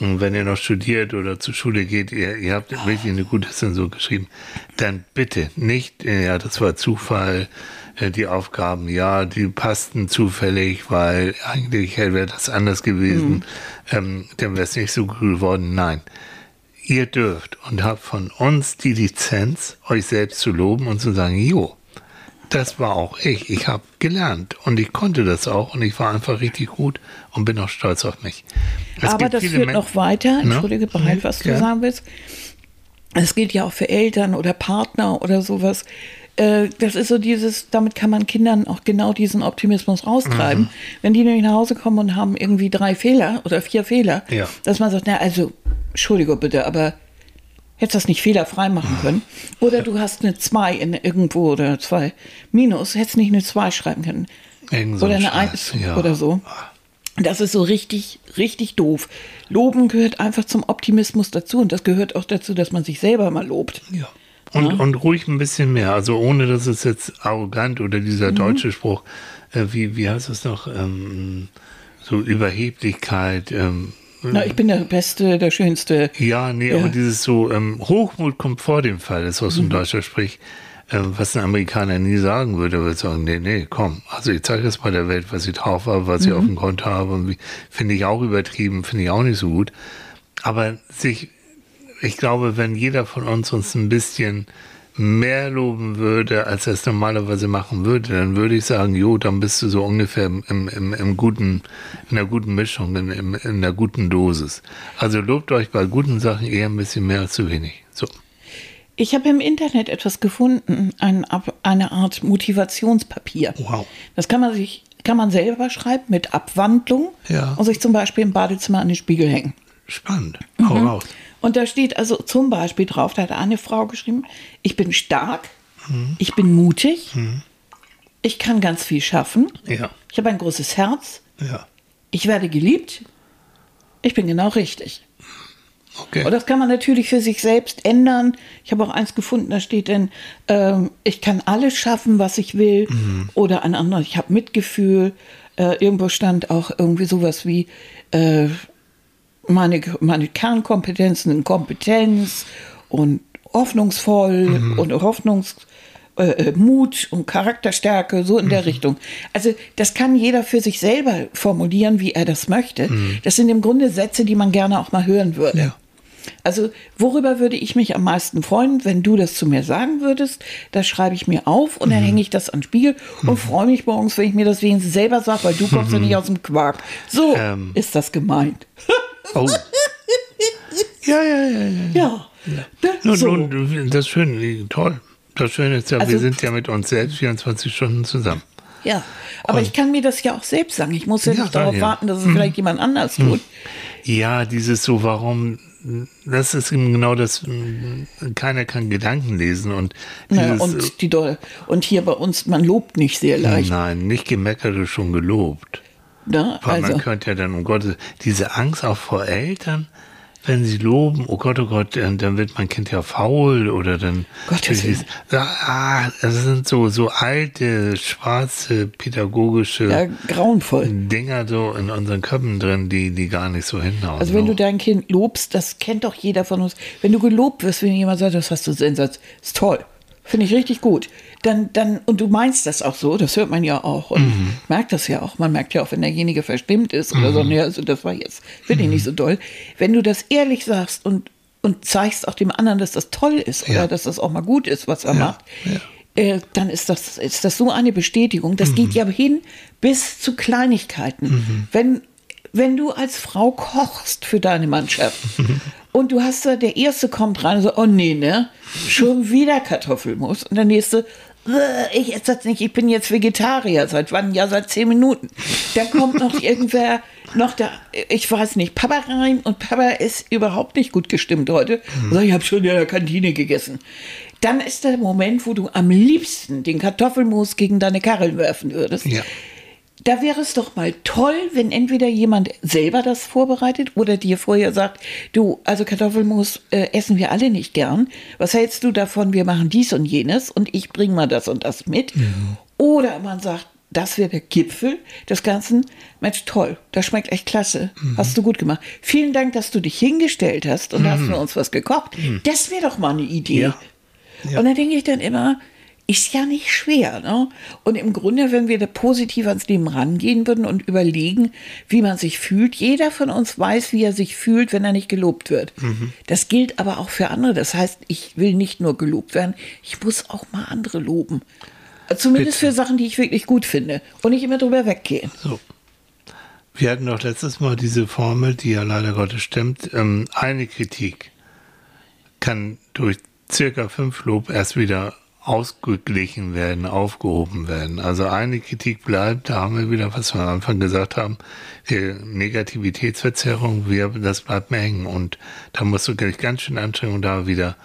Und wenn ihr noch studiert oder zur Schule geht, ihr, ihr habt wirklich eine gute Zensur geschrieben, dann bitte nicht, äh, ja, das war Zufall, äh, die Aufgaben, ja, die passten zufällig, weil eigentlich wäre das anders gewesen, ähm, dann wäre es nicht so gut geworden. Nein ihr dürft und habt von uns die Lizenz, euch selbst zu loben und zu sagen, jo, das war auch ich. Ich habe gelernt und ich konnte das auch und ich war einfach richtig gut und bin auch stolz auf mich. Es Aber das führt Men- noch weiter. Ne? Entschuldige, behalt, was du Ja. sagen willst. Es gilt ja auch für Eltern oder Partner oder sowas. Äh, Das ist so dieses, damit kann man Kindern auch genau diesen Optimismus raustreiben. Mhm. Wenn die nämlich nach Hause kommen und haben irgendwie drei Fehler oder vier Fehler, Ja. dass man sagt, na also, Entschuldigung bitte, aber hättest das nicht fehlerfrei machen können. Oder du hast eine 2 in irgendwo oder zwei Minus, hättest nicht eine 2 schreiben können. Irgend oder ein eine Scheiß, 1 ja. oder so. Das ist so richtig, richtig doof. Loben gehört einfach zum Optimismus dazu und das gehört auch dazu, dass man sich selber mal lobt. Ja. Und, und ruhig ein bisschen mehr. Also ohne, dass es jetzt arrogant oder dieser Mhm. deutsche Spruch, äh, wie, wie heißt es noch, ähm, so Überheblichkeit, ähm, Na, ich bin der Beste, der Schönste. Ja, nee, Ja. aber dieses so, ähm, Hochmut kommt vor dem Fall, ist auch so ein deutscher Sprich, ähm, was ein Amerikaner nie sagen würde, würde sagen, nee, nee, komm, also ich zeige jetzt mal der Welt, was ich drauf habe, was ich auf dem Konto habe und wie, finde ich auch übertrieben, finde ich auch nicht so gut. Aber sich, ich glaube, wenn jeder von uns uns ein bisschen mehr loben würde, als er es normalerweise machen würde, dann würde ich sagen, jo, dann bist du so ungefähr im, im, im, guten, in der guten Mischung, in, in, in der guten Dosis. Also lobt euch bei guten Sachen eher ein bisschen mehr als zu wenig. So. Ich habe im Internet etwas gefunden, ein, eine Art Motivationspapier. Wow. Das kann man sich, kann man selber schreiben mit Abwandlung Ja. und sich zum Beispiel im Badezimmer an den Spiegel hängen. Spannend. Hau Mhm. raus. Und da steht also zum Beispiel drauf, da hat eine Frau geschrieben, ich bin stark, Mhm. ich bin mutig, ich kann ganz viel schaffen, Ja. ich habe ein großes Herz, Ja. ich werde geliebt, ich bin genau richtig. Okay. Und das kann man natürlich für sich selbst ändern. Ich habe auch eins gefunden, da steht dann, ähm, ich kann alles schaffen, was ich will. Oder ein anderes, ich habe Mitgefühl. Äh, irgendwo stand auch irgendwie sowas wie, äh, meine, meine Kernkompetenzen in Kompetenz und hoffnungsvoll und Hoffnungs äh, äh, Mut und Charakterstärke, so in der Richtung. Also das kann jeder für sich selber formulieren, wie er das möchte. Das sind im Grunde Sätze, die man gerne auch mal hören würde. Ja. Also worüber würde ich mich am meisten freuen, wenn du das zu mir sagen würdest? Das schreibe ich mir auf und dann hänge ich das an den Spiegel und freue mich morgens, wenn ich mir das wenigstens selber sage, weil du kommst ja nicht aus dem Quark. So Ähm. ist das gemeint. Oh. Ja, ja, ja, ja. Ja. Ne? Nun, so. nun, das Schöne, toll. Das Schöne ist ja, wir Also- sind ja mit uns selbst 24 Stunden zusammen. Ja, aber ich kann mir das ja auch selbst sagen. Ich muss ja, Ja, nicht darauf ja. warten, dass es vielleicht jemand anders tut. Ja, dieses so, warum, das ist eben genau das, keiner kann Gedanken lesen und dieses, und, die Doll. und hier bei uns, man lobt nicht sehr leicht. nein, nicht gemeckert schon gelobt. Ne? Weil Also, man könnte ja dann, um Gottes, diese Angst auch vor Eltern, wenn sie loben, oh Gott, oh Gott, dann dann wird mein Kind ja faul oder dann. Gottes Willen. Ah, das sind so, so alte, schwarze, pädagogische ja, grauenvoll. Dinger so in unseren Köpfen drin, die, die gar nicht so hinhauen. Also wenn so. du dein Kind lobst, das kennt doch jeder von uns. Wenn du gelobt wirst, wenn jemand sagt, das hast du Sensatz, ist toll. Finde ich richtig gut. Dann, dann, und du meinst das auch so, das hört man ja auch und Mhm. merkt das ja auch. Man merkt ja auch, wenn derjenige verstimmt ist oder so, nee, also das war jetzt, finde ich nicht so Mhm. doll. Wenn du das ehrlich sagst und, und zeigst auch dem anderen, dass das toll ist Ja. oder dass das auch mal gut ist, was er macht, äh, dann ist das, ist das so eine Bestätigung. Das Mhm. geht ja hin bis zu Kleinigkeiten. Wenn, wenn du als Frau kochst für deine Mannschaft und du hast da, der Erste kommt rein und so, oh nee, ne, schon wieder Kartoffelmus. Und der Nächste, "Äh, ich esse das nicht, ich bin jetzt Vegetarier. Seit wann? Ja, seit zehn Minuten. Dann kommt noch irgendwer, noch da, ich weiß nicht, Papa rein und Papa ist überhaupt nicht gut gestimmt heute. So, ich habe schon in der Kantine gegessen. Dann ist der Moment, wo du am liebsten den Kartoffelmus gegen deine Karren werfen würdest. Ja. Da wäre es doch mal toll, wenn entweder jemand selber das vorbereitet oder dir vorher sagt, du, also Kartoffelmus äh, essen wir alle nicht gern. Was hältst du davon, wir machen dies und jenes und ich bringe mal das und das mit. Oder man sagt, das wäre der Gipfel des Ganzen. Mensch, toll, das schmeckt echt klasse. Hast du gut gemacht. Vielen Dank, dass du dich hingestellt hast und hast für uns was gekocht. Das wäre doch mal eine Idee. Ja. Ja. Und da denke ich dann immer, ist ja nicht schwer. Ne? Und im Grunde, wenn wir da positiv ans Leben rangehen würden und überlegen, wie man sich fühlt, jeder von uns weiß, wie er sich fühlt, wenn er nicht gelobt wird. Das gilt aber auch für andere. Das heißt, ich will nicht nur gelobt werden, ich muss auch mal andere loben. Zumindest Bitte. für Sachen, die ich wirklich gut finde. Und nicht immer drüber weggehen. So. Wir hatten doch letztes Mal diese Formel, die ja leider Gottes stimmt. Ähm, eine Kritik kann durch circa fünf Lob erst wieder ausgeglichen werden, aufgehoben werden. Also eine Kritik bleibt, da haben wir wieder, was wir am Anfang gesagt haben, die Negativitätsverzerrung, wir, das bleibt mir hängen. Und da musst du gleich ganz schön anstrengen, um da wieder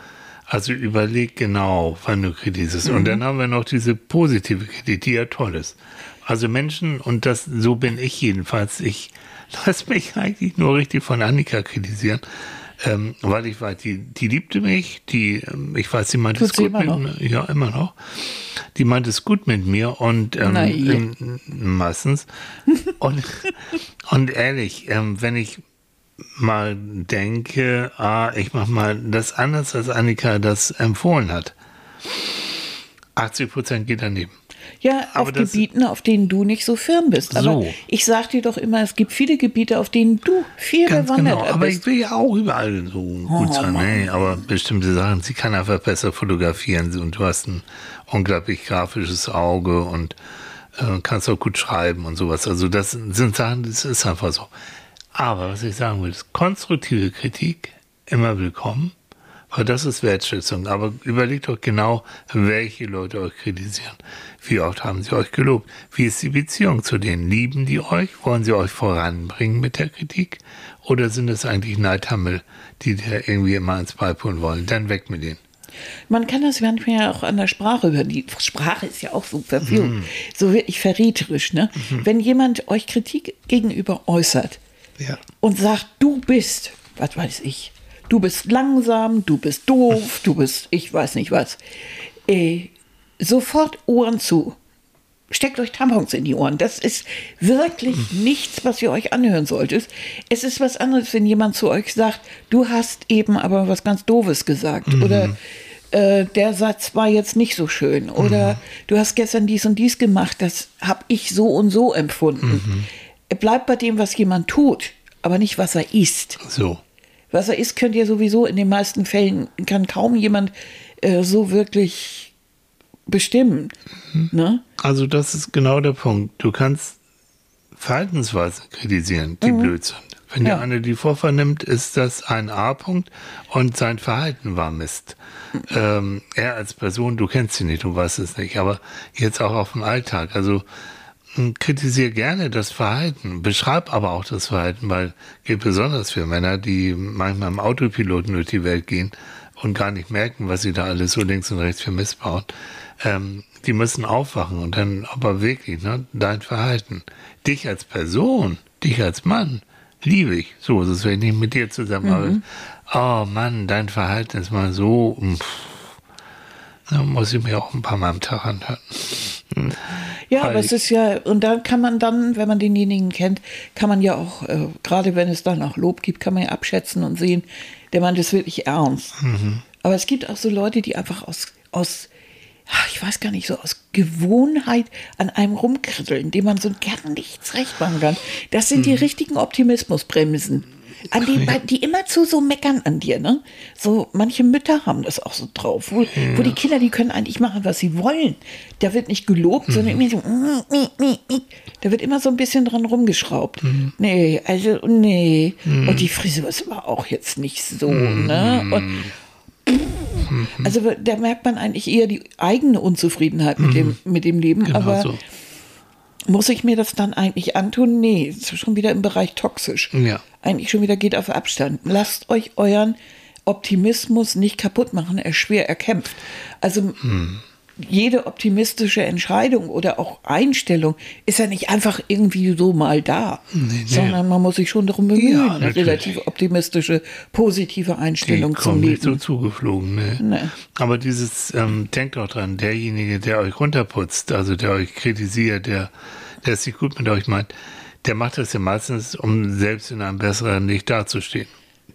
also überleg genau, wann du kritisierst. Und dann haben wir noch diese positive Kritik, die ja toll ist. Also Menschen, und das, so bin ich jedenfalls, ich lass mich eigentlich nur richtig von Annika kritisieren, ähm, weil ich weiß, die, die liebte mich, die, ähm, ich weiß, sie meinte Tut es gut mit mir, ja, immer noch. Die meinte es gut mit mir und ähm, ähm, meistens. und, und ehrlich, ähm, wenn ich mal denke, ah, ich mach mal das anders, als Annika das empfohlen hat. 80 Prozent geht daneben. Ja, auf Gebieten, auf denen du nicht so firm bist. Aber So. ich sag dir doch immer, es gibt viele Gebiete, auf denen du viel Ganz bewanderter genau. Aber bist. ich will ja auch überall so gut Oh, sein. Nee, aber bestimmte Sachen, sie kann einfach besser fotografieren und du hast ein unglaublich grafisches Auge und äh, kannst auch gut schreiben und sowas. Also das sind Sachen, das ist einfach so. Aber was ich sagen will, ist konstruktive Kritik immer willkommen, weil das ist Wertschätzung. Aber überlegt doch genau, welche Leute euch kritisieren. Wie oft haben sie euch gelobt? Wie ist die Beziehung zu denen? Lieben die euch? Wollen sie euch voranbringen mit der Kritik? Oder sind es eigentlich Neidhammel, die dir irgendwie immer ans Beipullen wollen? Dann weg mit denen. Man kann das manchmal ja auch an der Sprache hören. Die Sprache ist ja auch so verwirrend, so wirklich verräterisch. Ne? Wenn jemand euch Kritik gegenüber äußert Ja. und sagt, du bist, was weiß ich, du bist langsam, du bist doof, du bist, ich weiß nicht was, äh, sofort Ohren zu. Steckt euch Tampons in die Ohren. Das ist wirklich nichts, was ihr euch anhören solltet. Es ist was anderes, wenn jemand zu euch sagt, du hast eben aber was ganz Doofes gesagt. Oder äh, der Satz war jetzt nicht so schön. Oder du hast gestern dies und dies gemacht. Das habe ich so und so empfunden. Bleibt bei dem, was jemand tut, aber nicht, was er ist. So. Was er ist, könnt ihr sowieso in den meisten Fällen, kann kaum jemand äh, so wirklich bestimmen. Ne? Also das ist genau der Punkt. Du kannst Verhaltensweisen kritisieren, die blöd sind. Wenn Ja. der eine die vorvernimmt, ist das ein A-Punkt und sein Verhalten war Mist. Ähm, er als Person, du kennst ihn nicht, du weißt es nicht, aber jetzt auch auf dem Alltag. Also kritisiere gerne das Verhalten, beschreib aber auch das Verhalten, weil gilt besonders für Männer, die manchmal im Autopiloten durch die Welt gehen und gar nicht merken, was sie da alles so links und rechts für Mist bauen. Ähm, die müssen aufwachen und dann aber wirklich, ne, dein Verhalten. Dich als Person, dich als Mann, liebe ich. So ist es, wenn ich mit dir zusammenarbeite. Oh Mann, dein Verhalten ist mal so. mm, pff. Da muss ich mir auch ein paar Mal am Tag anhören. Ja, Weil aber es ich- ist ja, und dann kann man dann, wenn man denjenigen kennt, kann man ja auch, äh, gerade wenn es dann auch Lob gibt, kann man ja abschätzen und sehen, der meint es wirklich ernst. Mhm. Aber es gibt auch so Leute, die einfach aus, aus, ich weiß gar nicht, so aus Gewohnheit an einem rumkritteln, dem man so gerne nichts recht machen kann. Das sind Mhm. die richtigen Optimismusbremsen. An die, bei- die immerzu so meckern an dir, ne? So, manche Mütter haben das auch so drauf, wo, wo die Kinder, die können eigentlich machen, was sie wollen. Da wird nicht gelobt, sondern Mhm. irgendwie so, mm, mm, mm, mm. da wird immer so ein bisschen dran rumgeschraubt. Mhm. Nee, also, nee. Und die Frisur ist aber auch jetzt nicht so, ne? Mhm. Und also da merkt man eigentlich eher die eigene Unzufriedenheit mit, dem, mit dem Leben. Genau aber so. Muss ich mir das dann eigentlich antun? Nee, ist schon wieder im Bereich toxisch. Ja. Eigentlich schon wieder geht auf Abstand. Lasst euch euren Optimismus nicht kaputt machen, er ist schwer erkämpft. Also Hm. jede optimistische Entscheidung oder auch Einstellung ist ja nicht einfach irgendwie so mal da, nee. sondern man muss sich schon darum bemühen, Ja, eine relativ optimistische, positive Die Einstellung zum kommen nicht so Leben. zugeflogen, ne? Nee. Aber dieses, ähm, denkt auch dran, derjenige, der euch runterputzt, also der euch kritisiert, der, der es nicht gut mit euch meint, der macht das ja meistens, um selbst in einem besseren Licht dazustehen.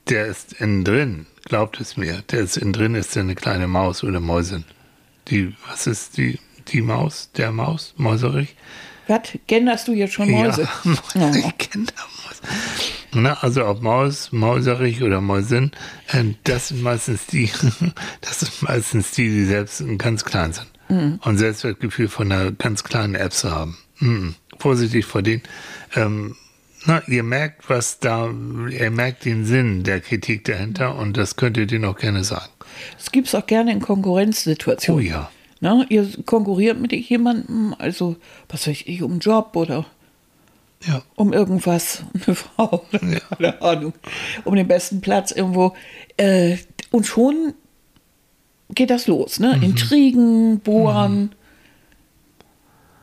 Der ist innen drin, glaubt es mir, der ist innen drin, ist der eine kleine Maus oder Mäusin. Die, was ist die, die Maus, der Maus, Mäuserich? Was? Genderst du jetzt schon Mäuse? Ja, ich kenne da Maus. Na, also ob Maus, Mauserich oder Mäusin, äh, das sind meistens die, das sind meistens die, die selbst ganz klein sind. Und Selbstwertgefühl von einer ganz kleinen Apps haben. Mhm. Vorsichtig vor denen. Ähm, na, ihr merkt, was da, ihr merkt den Sinn der Kritik dahinter und das könnt ihr denen auch gerne sagen. Das gibt es auch gerne in Konkurrenzsituationen. Oh ja. Na, ihr konkurriert mit jemandem, also was weiß ich, um einen Job oder Ja. um irgendwas, eine Frau, keine Ahnung, um den besten Platz irgendwo. Äh, und schon geht das los, Mhm. ne? Intrigen, Bohren,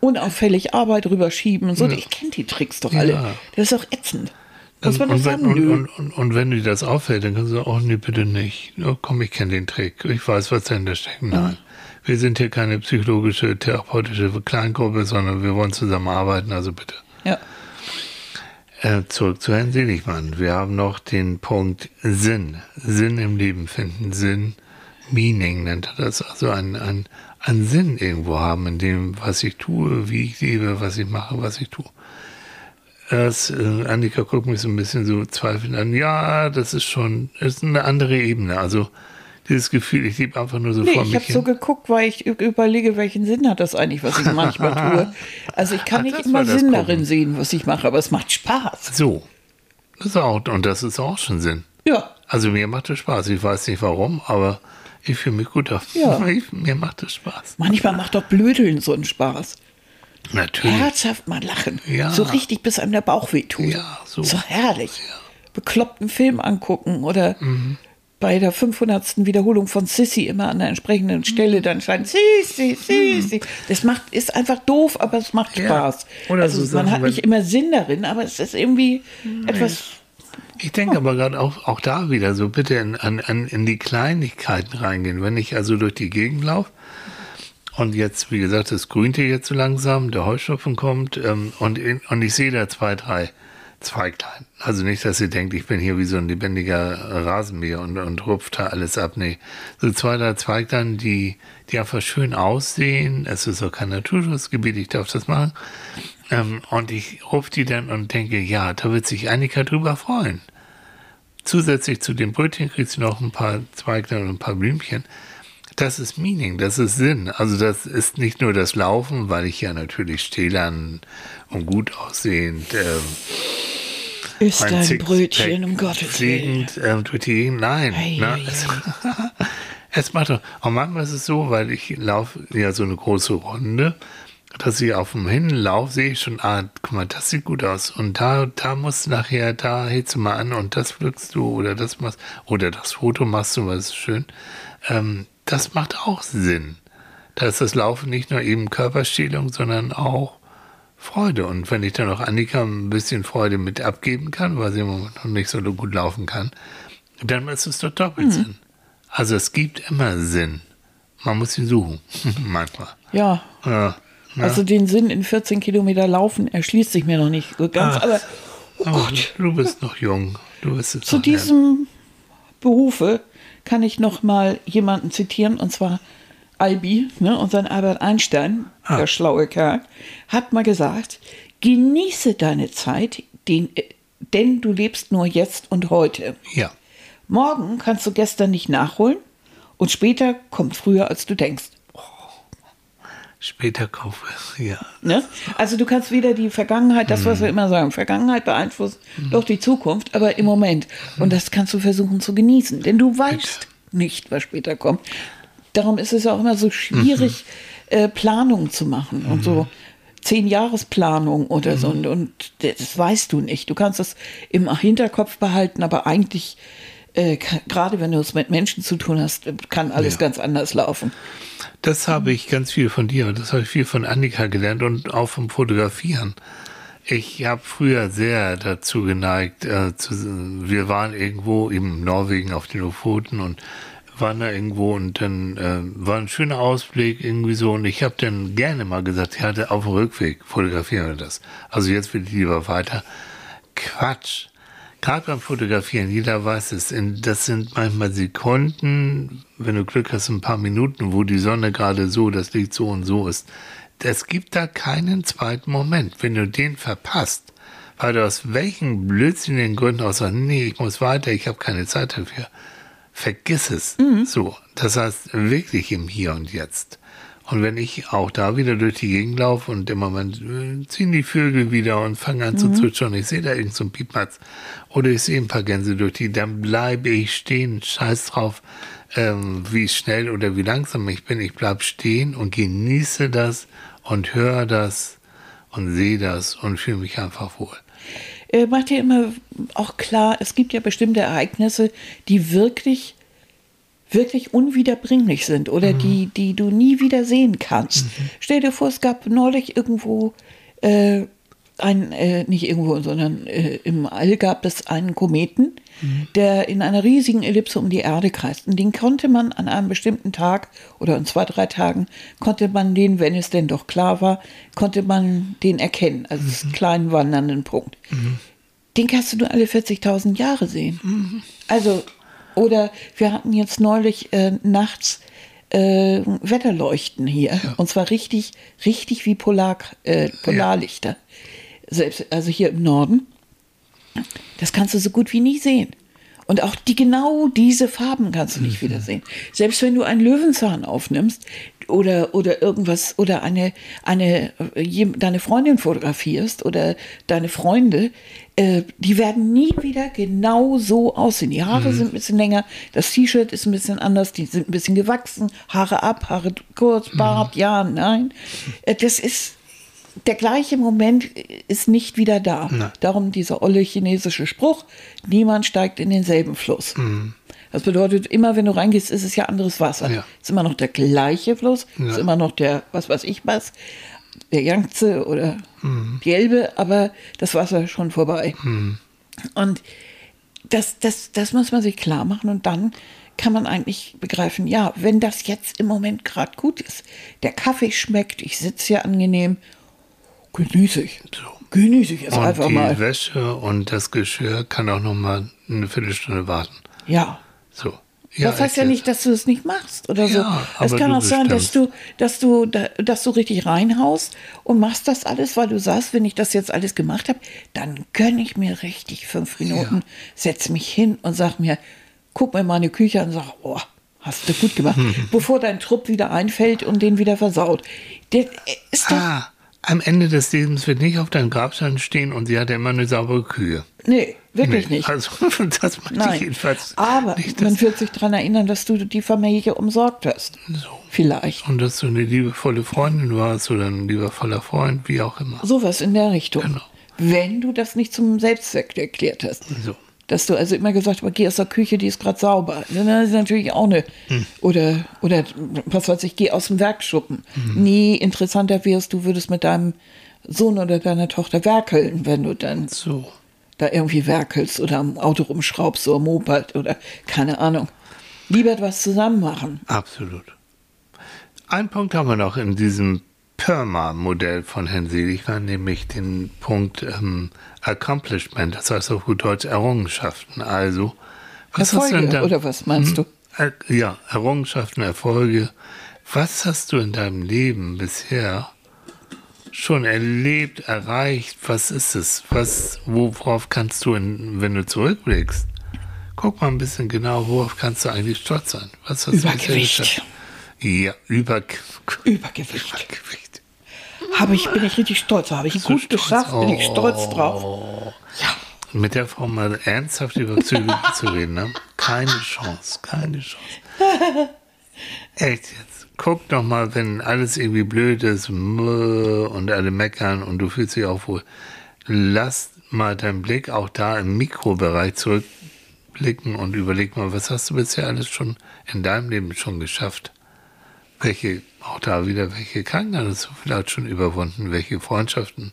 unauffällig Arbeit rüberschieben und so. Ich kenne die Tricks doch alle. Ja. Das ist doch ätzend. Muss man und, wenn, sagen? und, und, und, und wenn dir das auffällt, dann kannst du sagen, oh nee, bitte nicht. Oh, komm, ich kenne den Trick. Ich weiß, was dahinter steckt. Nein. Wir sind hier keine psychologische, therapeutische Kleingruppe, sondern wir wollen zusammenarbeiten, also bitte. Ja. Äh, zurück zu Herrn Seligmann. Wir haben noch den Punkt Sinn. Sinn im Leben finden. Sinn, Meaning nennt er das. Also ein, ein, ein Sinn irgendwo haben in dem, was ich tue, wie ich lebe, was ich mache, was ich tue. Das, äh, Annika guckt mich so ein bisschen so zweifelnd an. Ja, das ist schon, ist eine andere Ebene. Also dieses Gefühl, ich lebe einfach nur so Nee, vor ich habe so geguckt, weil ich überlege, welchen Sinn hat das eigentlich, was ich manchmal tue. Also ich kann Ach, nicht immer Sinn Gucken. darin sehen, was ich mache, aber es macht Spaß. so. Das auch, und das ist auch schon Sinn. Ja, Also mir macht es Spaß. Ich weiß nicht warum, aber ich fühle mich gut auf. Ja. Ich, mir macht es Spaß. manchmal macht doch Blödeln so einen Spaß. Natürlich. Herzhaft mal lachen. Ja. So richtig, bis einem der Bauch wehtut. Ja, so. So herrlich. Bekloppten Film angucken oder Mhm. bei der 500. Wiederholung von Sissy immer an der entsprechenden Stelle dann scheint Sissy, Sissy. Das macht, ist einfach doof, aber es macht Mhm. Ja. Spaß. Oder also so man Sachen, hat nicht immer Sinn darin, aber es ist irgendwie etwas. Ich denke aber gerade auch, auch da wieder so bitte in, an, an, in die Kleinigkeiten reingehen. Wenn ich also durch die Gegend laufe und jetzt, wie gesagt, es grünt hier jetzt so langsam, der Heuschnupfen kommt ähm, und, und ich sehe da zwei, drei Zweiglein. Also nicht, dass ihr denkt, ich bin hier wie so ein lebendiger Rasenmäher und, und rupft da alles ab. Nee, so zwei, drei Zweiglein, die, die einfach schön aussehen. Es ist auch kein Naturschutzgebiet, ich darf das machen. Ähm, und ich rupf die dann und denke, ja, da wird sich Annika drüber freuen. Zusätzlich zu dem Brötchen kriegst du noch ein paar Zweiglein und ein paar Blümchen. Das ist Meaning, das ist Sinn. Also das ist nicht nur das Laufen, weil ich ja natürlich stählern und gut aussehend ähm, Ist ein Sixpack Brötchen, um Gottes Willen. ähm, durch die Gegend. Nein. Ei, ne? ei, es, es macht doch. Und manchmal ist es so, weil ich laufe ja so eine große Runde, dass ich auf dem Hinlauf sehe ich schon, ah, guck mal, das sieht gut aus. Und da, da musst du nachher, da hältst du mal an und das pflückst du oder das machst, oder das Foto machst du, was ist schön. Ähm, das macht auch Sinn. Da ist das Laufen nicht nur eben Körperstellung, sondern auch Freude. Und wenn ich dann auch Annika ein bisschen Freude mit abgeben kann, weil sie im Moment noch nicht so gut laufen kann, dann ist es doch doppelt Sinn. Also es gibt immer Sinn. Man muss ihn suchen. Manchmal. Ja, Ja. Ja. also den Sinn in 14 Kilometer laufen erschließt sich mir noch nicht so ganz. Ach, aber oh aber Gott, du bist noch jung. Du bist zu diesem Berufe kann ich noch mal jemanden zitieren, und zwar Albi, ne, unseren Albert Einstein, Ah. der schlaue Kerl, hat mal gesagt, genieße deine Zeit, den, denn du lebst nur jetzt und heute. Ja. Morgen kannst du gestern nicht nachholen und später kommt früher, als du denkst. Später kaufe. Ja. Ne? Also du kannst wieder die Vergangenheit, das, was wir immer sagen, Vergangenheit beeinflusst doch die Zukunft, aber im Moment. Und das kannst du versuchen zu genießen, denn du weißt nicht, was später kommt. Darum ist es auch immer so schwierig, äh, Planung zu machen und so zehn Jahresplanung oder so. Und, und das weißt du nicht. Du kannst es im Hinterkopf behalten, aber eigentlich, äh, gerade wenn du es mit Menschen zu tun hast, kann alles Ja. ganz anders laufen. Das habe ich ganz viel von dir und das habe ich viel von Annika gelernt und auch vom Fotografieren. Ich habe früher sehr dazu geneigt, äh, zu, wir waren irgendwo in Norwegen auf den Lofoten und waren da irgendwo und dann äh, war ein schöner Ausblick irgendwie so und ich habe dann gerne mal gesagt, ja, auf dem Rückweg fotografieren wir das. Also jetzt will ich lieber weiter. Quatsch. Gerade beim Fotografieren, jeder weiß es, in, das sind manchmal Sekunden, wenn du Glück hast, ein paar Minuten, wo die Sonne gerade so, das Licht so und so ist. Es gibt da keinen zweiten Moment. Wenn du den verpasst, weil du aus welchen blödsinnigen Gründen auch sagst, nee, ich muss weiter, ich habe keine Zeit dafür, vergiss es. So, das heißt wirklich im Hier und Jetzt. Und wenn ich auch da wieder durch die Gegend laufe und im Moment äh, ziehen die Vögel wieder und fangen an zu zwitschern, ich sehe da irgend so einen Piepmatz oder ich sehe ein paar Gänse durch die, dann bleibe ich stehen, scheiß drauf, ähm, wie schnell oder wie langsam ich bin. Ich bleib stehen und genieße das und höre das und sehe das und fühle mich einfach wohl. äh, macht dir immer auch klar, es gibt ja bestimmte Ereignisse, die wirklich, wirklich unwiederbringlich sind oder die, die du nie wieder sehen kannst. Stell dir vor, es gab neulich irgendwo äh, ein, äh, nicht irgendwo, sondern äh, im All gab es einen Kometen, der in einer riesigen Ellipse um die Erde kreist. Und den konnte man an einem bestimmten Tag oder in zwei, drei Tagen, konnte man den, wenn es denn doch klar war, konnte man den erkennen, also einen kleinen wandernden Punkt. Den kannst du nur alle 40.000 Jahre sehen. Also, oder wir hatten jetzt neulich äh, nachts äh, Wetterleuchten hier. Und zwar richtig, richtig wie Polar, äh, Polarlichter. Selbst, also hier im Norden. Das kannst du so gut wie nie sehen. Und auch die genau diese Farben kannst du nicht wiedersehen. Selbst wenn du einen Löwenzahn aufnimmst oder, oder irgendwas oder eine, eine, äh, deine Freundin fotografierst oder deine Freunde, äh, die werden nie wieder genau so aussehen. Die Haare sind ein bisschen länger, das T-Shirt ist ein bisschen anders, die sind ein bisschen gewachsen, Haare ab, Haare kurz, Bart, ja, nein. Äh, das ist, der gleiche Moment ist nicht wieder da. Nein. Darum dieser olle chinesische Spruch, niemand steigt in denselben Fluss. Das bedeutet, immer wenn du reingehst, ist es ja anderes Wasser. Ja. Ist immer noch der gleiche Fluss, Ja. ist immer noch der, was weiß ich was, der Yangtze oder die Elbe, aber das Wasser ist schon vorbei. Und das, das, das muss man sich klar machen und dann kann man eigentlich begreifen, ja, wenn das jetzt im Moment gerade gut ist, der Kaffee schmeckt, ich sitze hier angenehm, genieße ich. So. Genieße ich es Und einfach die mal. Wäsche und das Geschirr kann auch noch mal eine Viertelstunde warten. Ja. So. Das heißt ja nicht, dass du es nicht machst oder so. Ja, Es kann auch sein, dass du, dass du, da- dass du richtig reinhaust und machst das alles, weil du sagst, wenn ich das jetzt alles gemacht habe, dann gönne ich mir richtig fünf Minuten, setz mich hin und sag mir, guck mir meine Küche an und sag, oh, hast du gut gemacht, bevor dein Trupp wieder einfällt und den wieder versaut. Der ist doch, Ah, am Ende des Lebens wird nicht auf deinem Grabstein stehen und sie hatte immer eine saubere Kühe. Nee, wirklich Nee, nicht. Also, das meine ich Nein. jedenfalls. Aber nicht, man wird sich daran erinnern, dass du die Familie umsorgt hast. so. Vielleicht. Und dass du eine liebevolle Freundin warst oder ein liebevoller Freund, wie auch immer. Sowas in der Richtung. Genau. Wenn du das nicht zum Selbstzweck erklärt hast. So. Dass du also immer gesagt hast, geh aus der Küche, die ist gerade sauber. Das ist natürlich auch eine. Hm. Oder, oder was weiß ich, geh aus dem Werkschuppen. Hm. Nie interessanter wärst, du würdest mit deinem Sohn oder deiner Tochter werkeln, wenn du dann So. da irgendwie werkelst oder am Auto rumschraubst oder Moped oder keine Ahnung. Lieber etwas zusammen machen. Absolut. Ein Punkt haben wir noch in diesem PERMA-Modell von Herrn Seligmann, nämlich den Punkt ähm, Accomplishment, das heißt auf gut Deutsch Errungenschaften. Also, was hast du Erfolge, deinem- oder was meinst du? Er- Ja, Errungenschaften, Erfolge. Was hast du in deinem Leben bisher schon erlebt, erreicht? Was ist es? Was, worauf kannst du, in, wenn du zurückblickst? Guck mal ein bisschen genau, worauf kannst du eigentlich stolz sein? Was hast du Übergewicht. geschafft? Ja, über, Übergewicht. Übergewicht. Habe ich, bin ich richtig stolz. Habe ich gut stolz? geschafft, bin ich stolz Oh. drauf. Ja. Mit der Frau mal ernsthaft über Psychologie zu reden, ne? Keine Chance, keine Chance. Echt jetzt. Guck doch mal, wenn alles irgendwie blöd ist und alle meckern und du fühlst dich auch wohl. Lass mal deinen Blick auch da im Mikrobereich zurückblicken und überleg mal, was hast du bisher alles schon in deinem Leben schon geschafft? Welche, auch da wieder, welche Krankheiten hast du vielleicht schon überwunden? Welche Freundschaften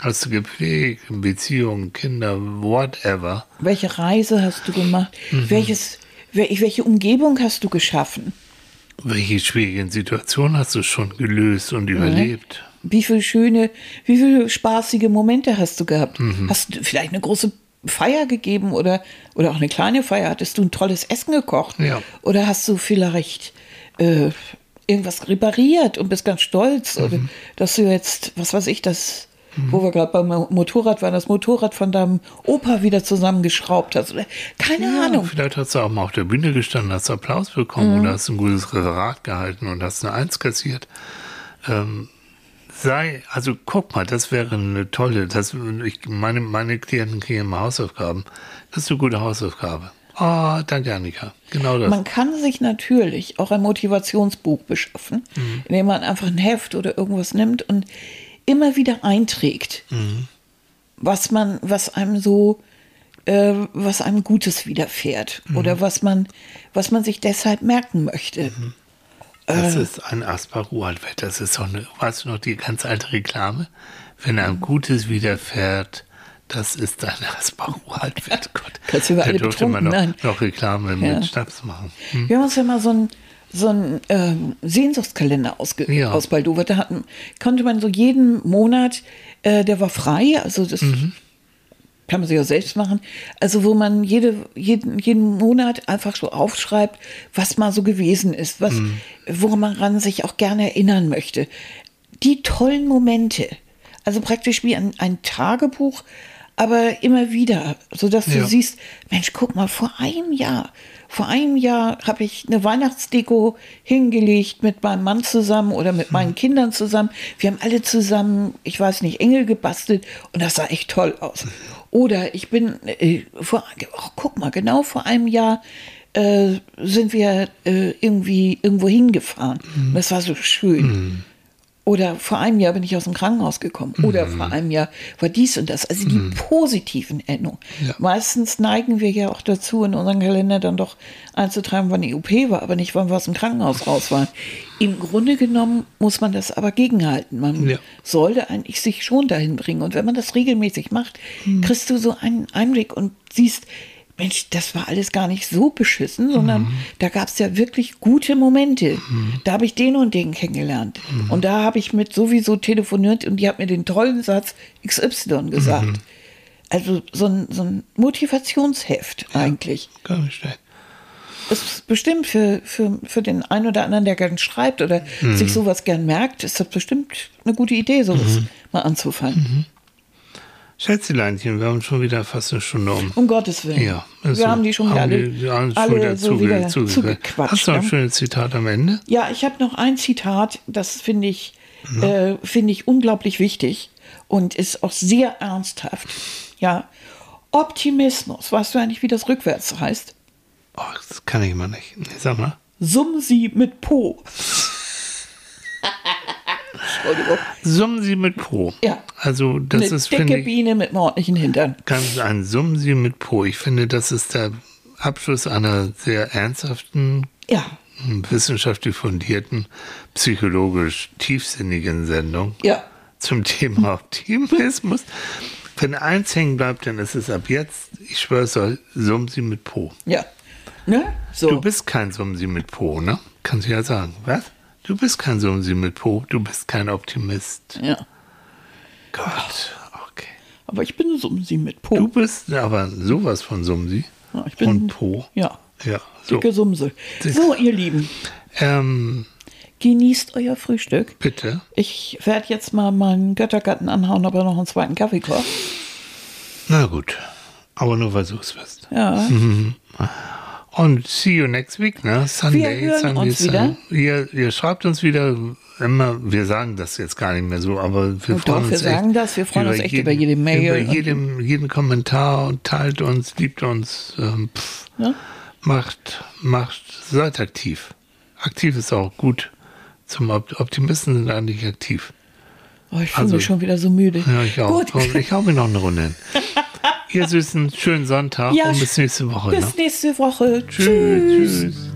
hast du gepflegt? Beziehungen, Kinder, whatever. Welche Reise hast du gemacht? Mhm. Welches, wel- welche Umgebung hast du geschaffen? Welche schwierigen Situationen hast du schon gelöst und überlebt? Wie viele schöne, wie viele spaßige Momente hast du gehabt? Mhm. Hast du vielleicht eine große Feier gegeben oder, oder auch eine kleine Feier? Hattest du ein tolles Essen gekocht? Ja. Oder hast du vielleicht äh, irgendwas repariert und bist ganz stolz? Oder Mhm. dass du jetzt, was weiß ich, das, wo wir gerade beim Motorrad waren, das Motorrad von deinem Opa wieder zusammengeschraubt hast? Oder keine Ja, Ahnung. vielleicht hast du auch mal auf der Bühne gestanden, hast Applaus Mhm. bekommen oder hast ein gutes Referat gehalten und hast eine Eins kassiert. Ähm, sei, also guck mal, das wäre eine tolle, das, ich, meine, meine Klienten kriegen immer Hausaufgaben. Das ist eine gute Hausaufgabe. Ah, danke, Annika. Genau das. Man kann sich natürlich auch ein Motivationsbuch beschaffen, Mhm. indem man einfach ein Heft oder irgendwas nimmt und immer wieder einträgt, Mhm. was man, was einem so, äh, was einem Gutes widerfährt Mhm. oder was man, was man sich deshalb merken möchte. Das Äh. ist ein Aspar-Uraltwett. Das ist so eine, weißt du noch, die ganz alte Reklame? Wenn einem Gutes widerfährt, das ist ein Aspar-Uraltwett. Gott, Kannst du über da alle durfte man noch, noch Reklame Ja. mit Schnaps machen. Hm? Wir haben uns ja mal so einen so ähm, Sehnsuchtskalender ausge Ja. ausbaldowert. Da hatten, konnte man so jeden Monat, äh, der war frei, also das Mhm. kann man sich ja selbst machen, also wo man jede, jeden, jeden Monat einfach so aufschreibt, was mal so gewesen ist, was, Mhm. woran man sich auch gerne erinnern möchte. Die tollen Momente, also praktisch wie ein, ein Tagebuch, aber immer wieder, sodass du Ja. siehst, Mensch, guck mal, vor einem Jahr, vor einem Jahr habe ich eine Weihnachtsdeko hingelegt mit meinem Mann zusammen oder mit meinen Kindern zusammen. Wir haben alle zusammen, ich weiß nicht, Engel gebastelt und das sah echt toll aus. Oder ich bin äh, vor, oh, guck mal, genau vor einem Jahr äh, sind wir äh, irgendwie irgendwo hingefahren. Und Das war so schön. Oder vor einem Jahr bin ich aus dem Krankenhaus gekommen. Oder vor einem Jahr war dies und das. Also die positiven Erinnerungen. Ja. Meistens neigen wir ja auch dazu, in unseren Kalender dann doch einzutragen, wann die OP war, aber nicht, wann wir aus dem Krankenhaus raus waren. Im Grunde genommen muss man das aber gegenhalten. Man Ja. sollte eigentlich sich schon dahin bringen. Und wenn man das regelmäßig macht, kriegst du so einen Einblick und siehst, Mensch, das war alles gar nicht so beschissen, sondern da gab es ja wirklich gute Momente. Da habe ich den und den kennengelernt. Und da habe ich mit sowieso telefoniert und die hat mir den tollen Satz XY gesagt. Also so ein, so ein Motivationsheft eigentlich. Kann ich stellen. Das ist bestimmt für, für, für den einen oder anderen, der gern schreibt oder sich sowas gern merkt, ist das bestimmt eine gute Idee, sowas mal anzufangen. Schätzeleinchen, wir haben schon wieder fast eine Stunde um. Um Gottes Willen. Ja, ist wir haben die schon wieder alle, die- schon alle wieder so zuge- wieder zuge- zugequatscht. Hast du noch ein ne? schönes Zitat am Ende? Ja, ich habe noch ein Zitat, das finde ich äh, finde ich unglaublich wichtig und ist auch sehr ernsthaft. Ja. Optimismus, weißt du eigentlich, wie das rückwärts heißt? Oh, das kann ich mal nicht. Sag mal. Summ sie mit Po. Entschuldigung. Summen Sie mit Po. Ja. Also das Eine ist, finde dicke ich, Biene mit einem ordentlichen Hintern. ganz ein Summen Sie mit Po. Ich finde, das ist der Abschluss einer sehr ernsthaften, Ja, wissenschaftlich fundierten, psychologisch tiefsinnigen Sendung ja. zum Thema Optimismus. Wenn eins hängen bleibt, dann ist es ab jetzt, ich schwöre es euch, Summen Sie mit Po. Ja. Ne? So. Du bist kein Sumsi mit Po, ne? Kannst du ja sagen. Was? Du bist kein Sumsi mit Po, du bist kein Optimist. ja. Gott, okay. Aber ich bin Sumsi mit Po. Du bist aber sowas von Sumsi Ja, ich bin- und Po. Ja. Ja, so. Dicke Sumse. So, ihr Lieben, Ähm, genießt euer Frühstück. bitte. Ich werde jetzt mal meinen Göttergatten anhauen, aber noch einen zweiten Kaffeekorb. Na gut. Aber nur weil du es wirst. Ja. Und see you next week, ne? Sunday, Wir hören Sunday, uns wieder. Sunday. Ihr, ihr schreibt uns wieder immer, wir sagen das jetzt gar nicht mehr so, aber wir Und freuen doch, uns wir echt sagen das, wir freuen uns echt über jede Mail Über jedem, jeden Kommentar und teilt uns, liebt uns, ähm, pff, Ne? macht, macht, seid aktiv. Aktiv ist auch gut. Zum Op Optimisten sind eigentlich aktiv. Oh, ich fühle Also- mich schon wieder so müde. Ja, ich auch. Gut. Ich hau mir noch eine Runde hin. Ihr Süßen, schönen Sonntag Ja, und bis nächste Woche. Bis ne? nächste Woche. Tschüss. tschüss.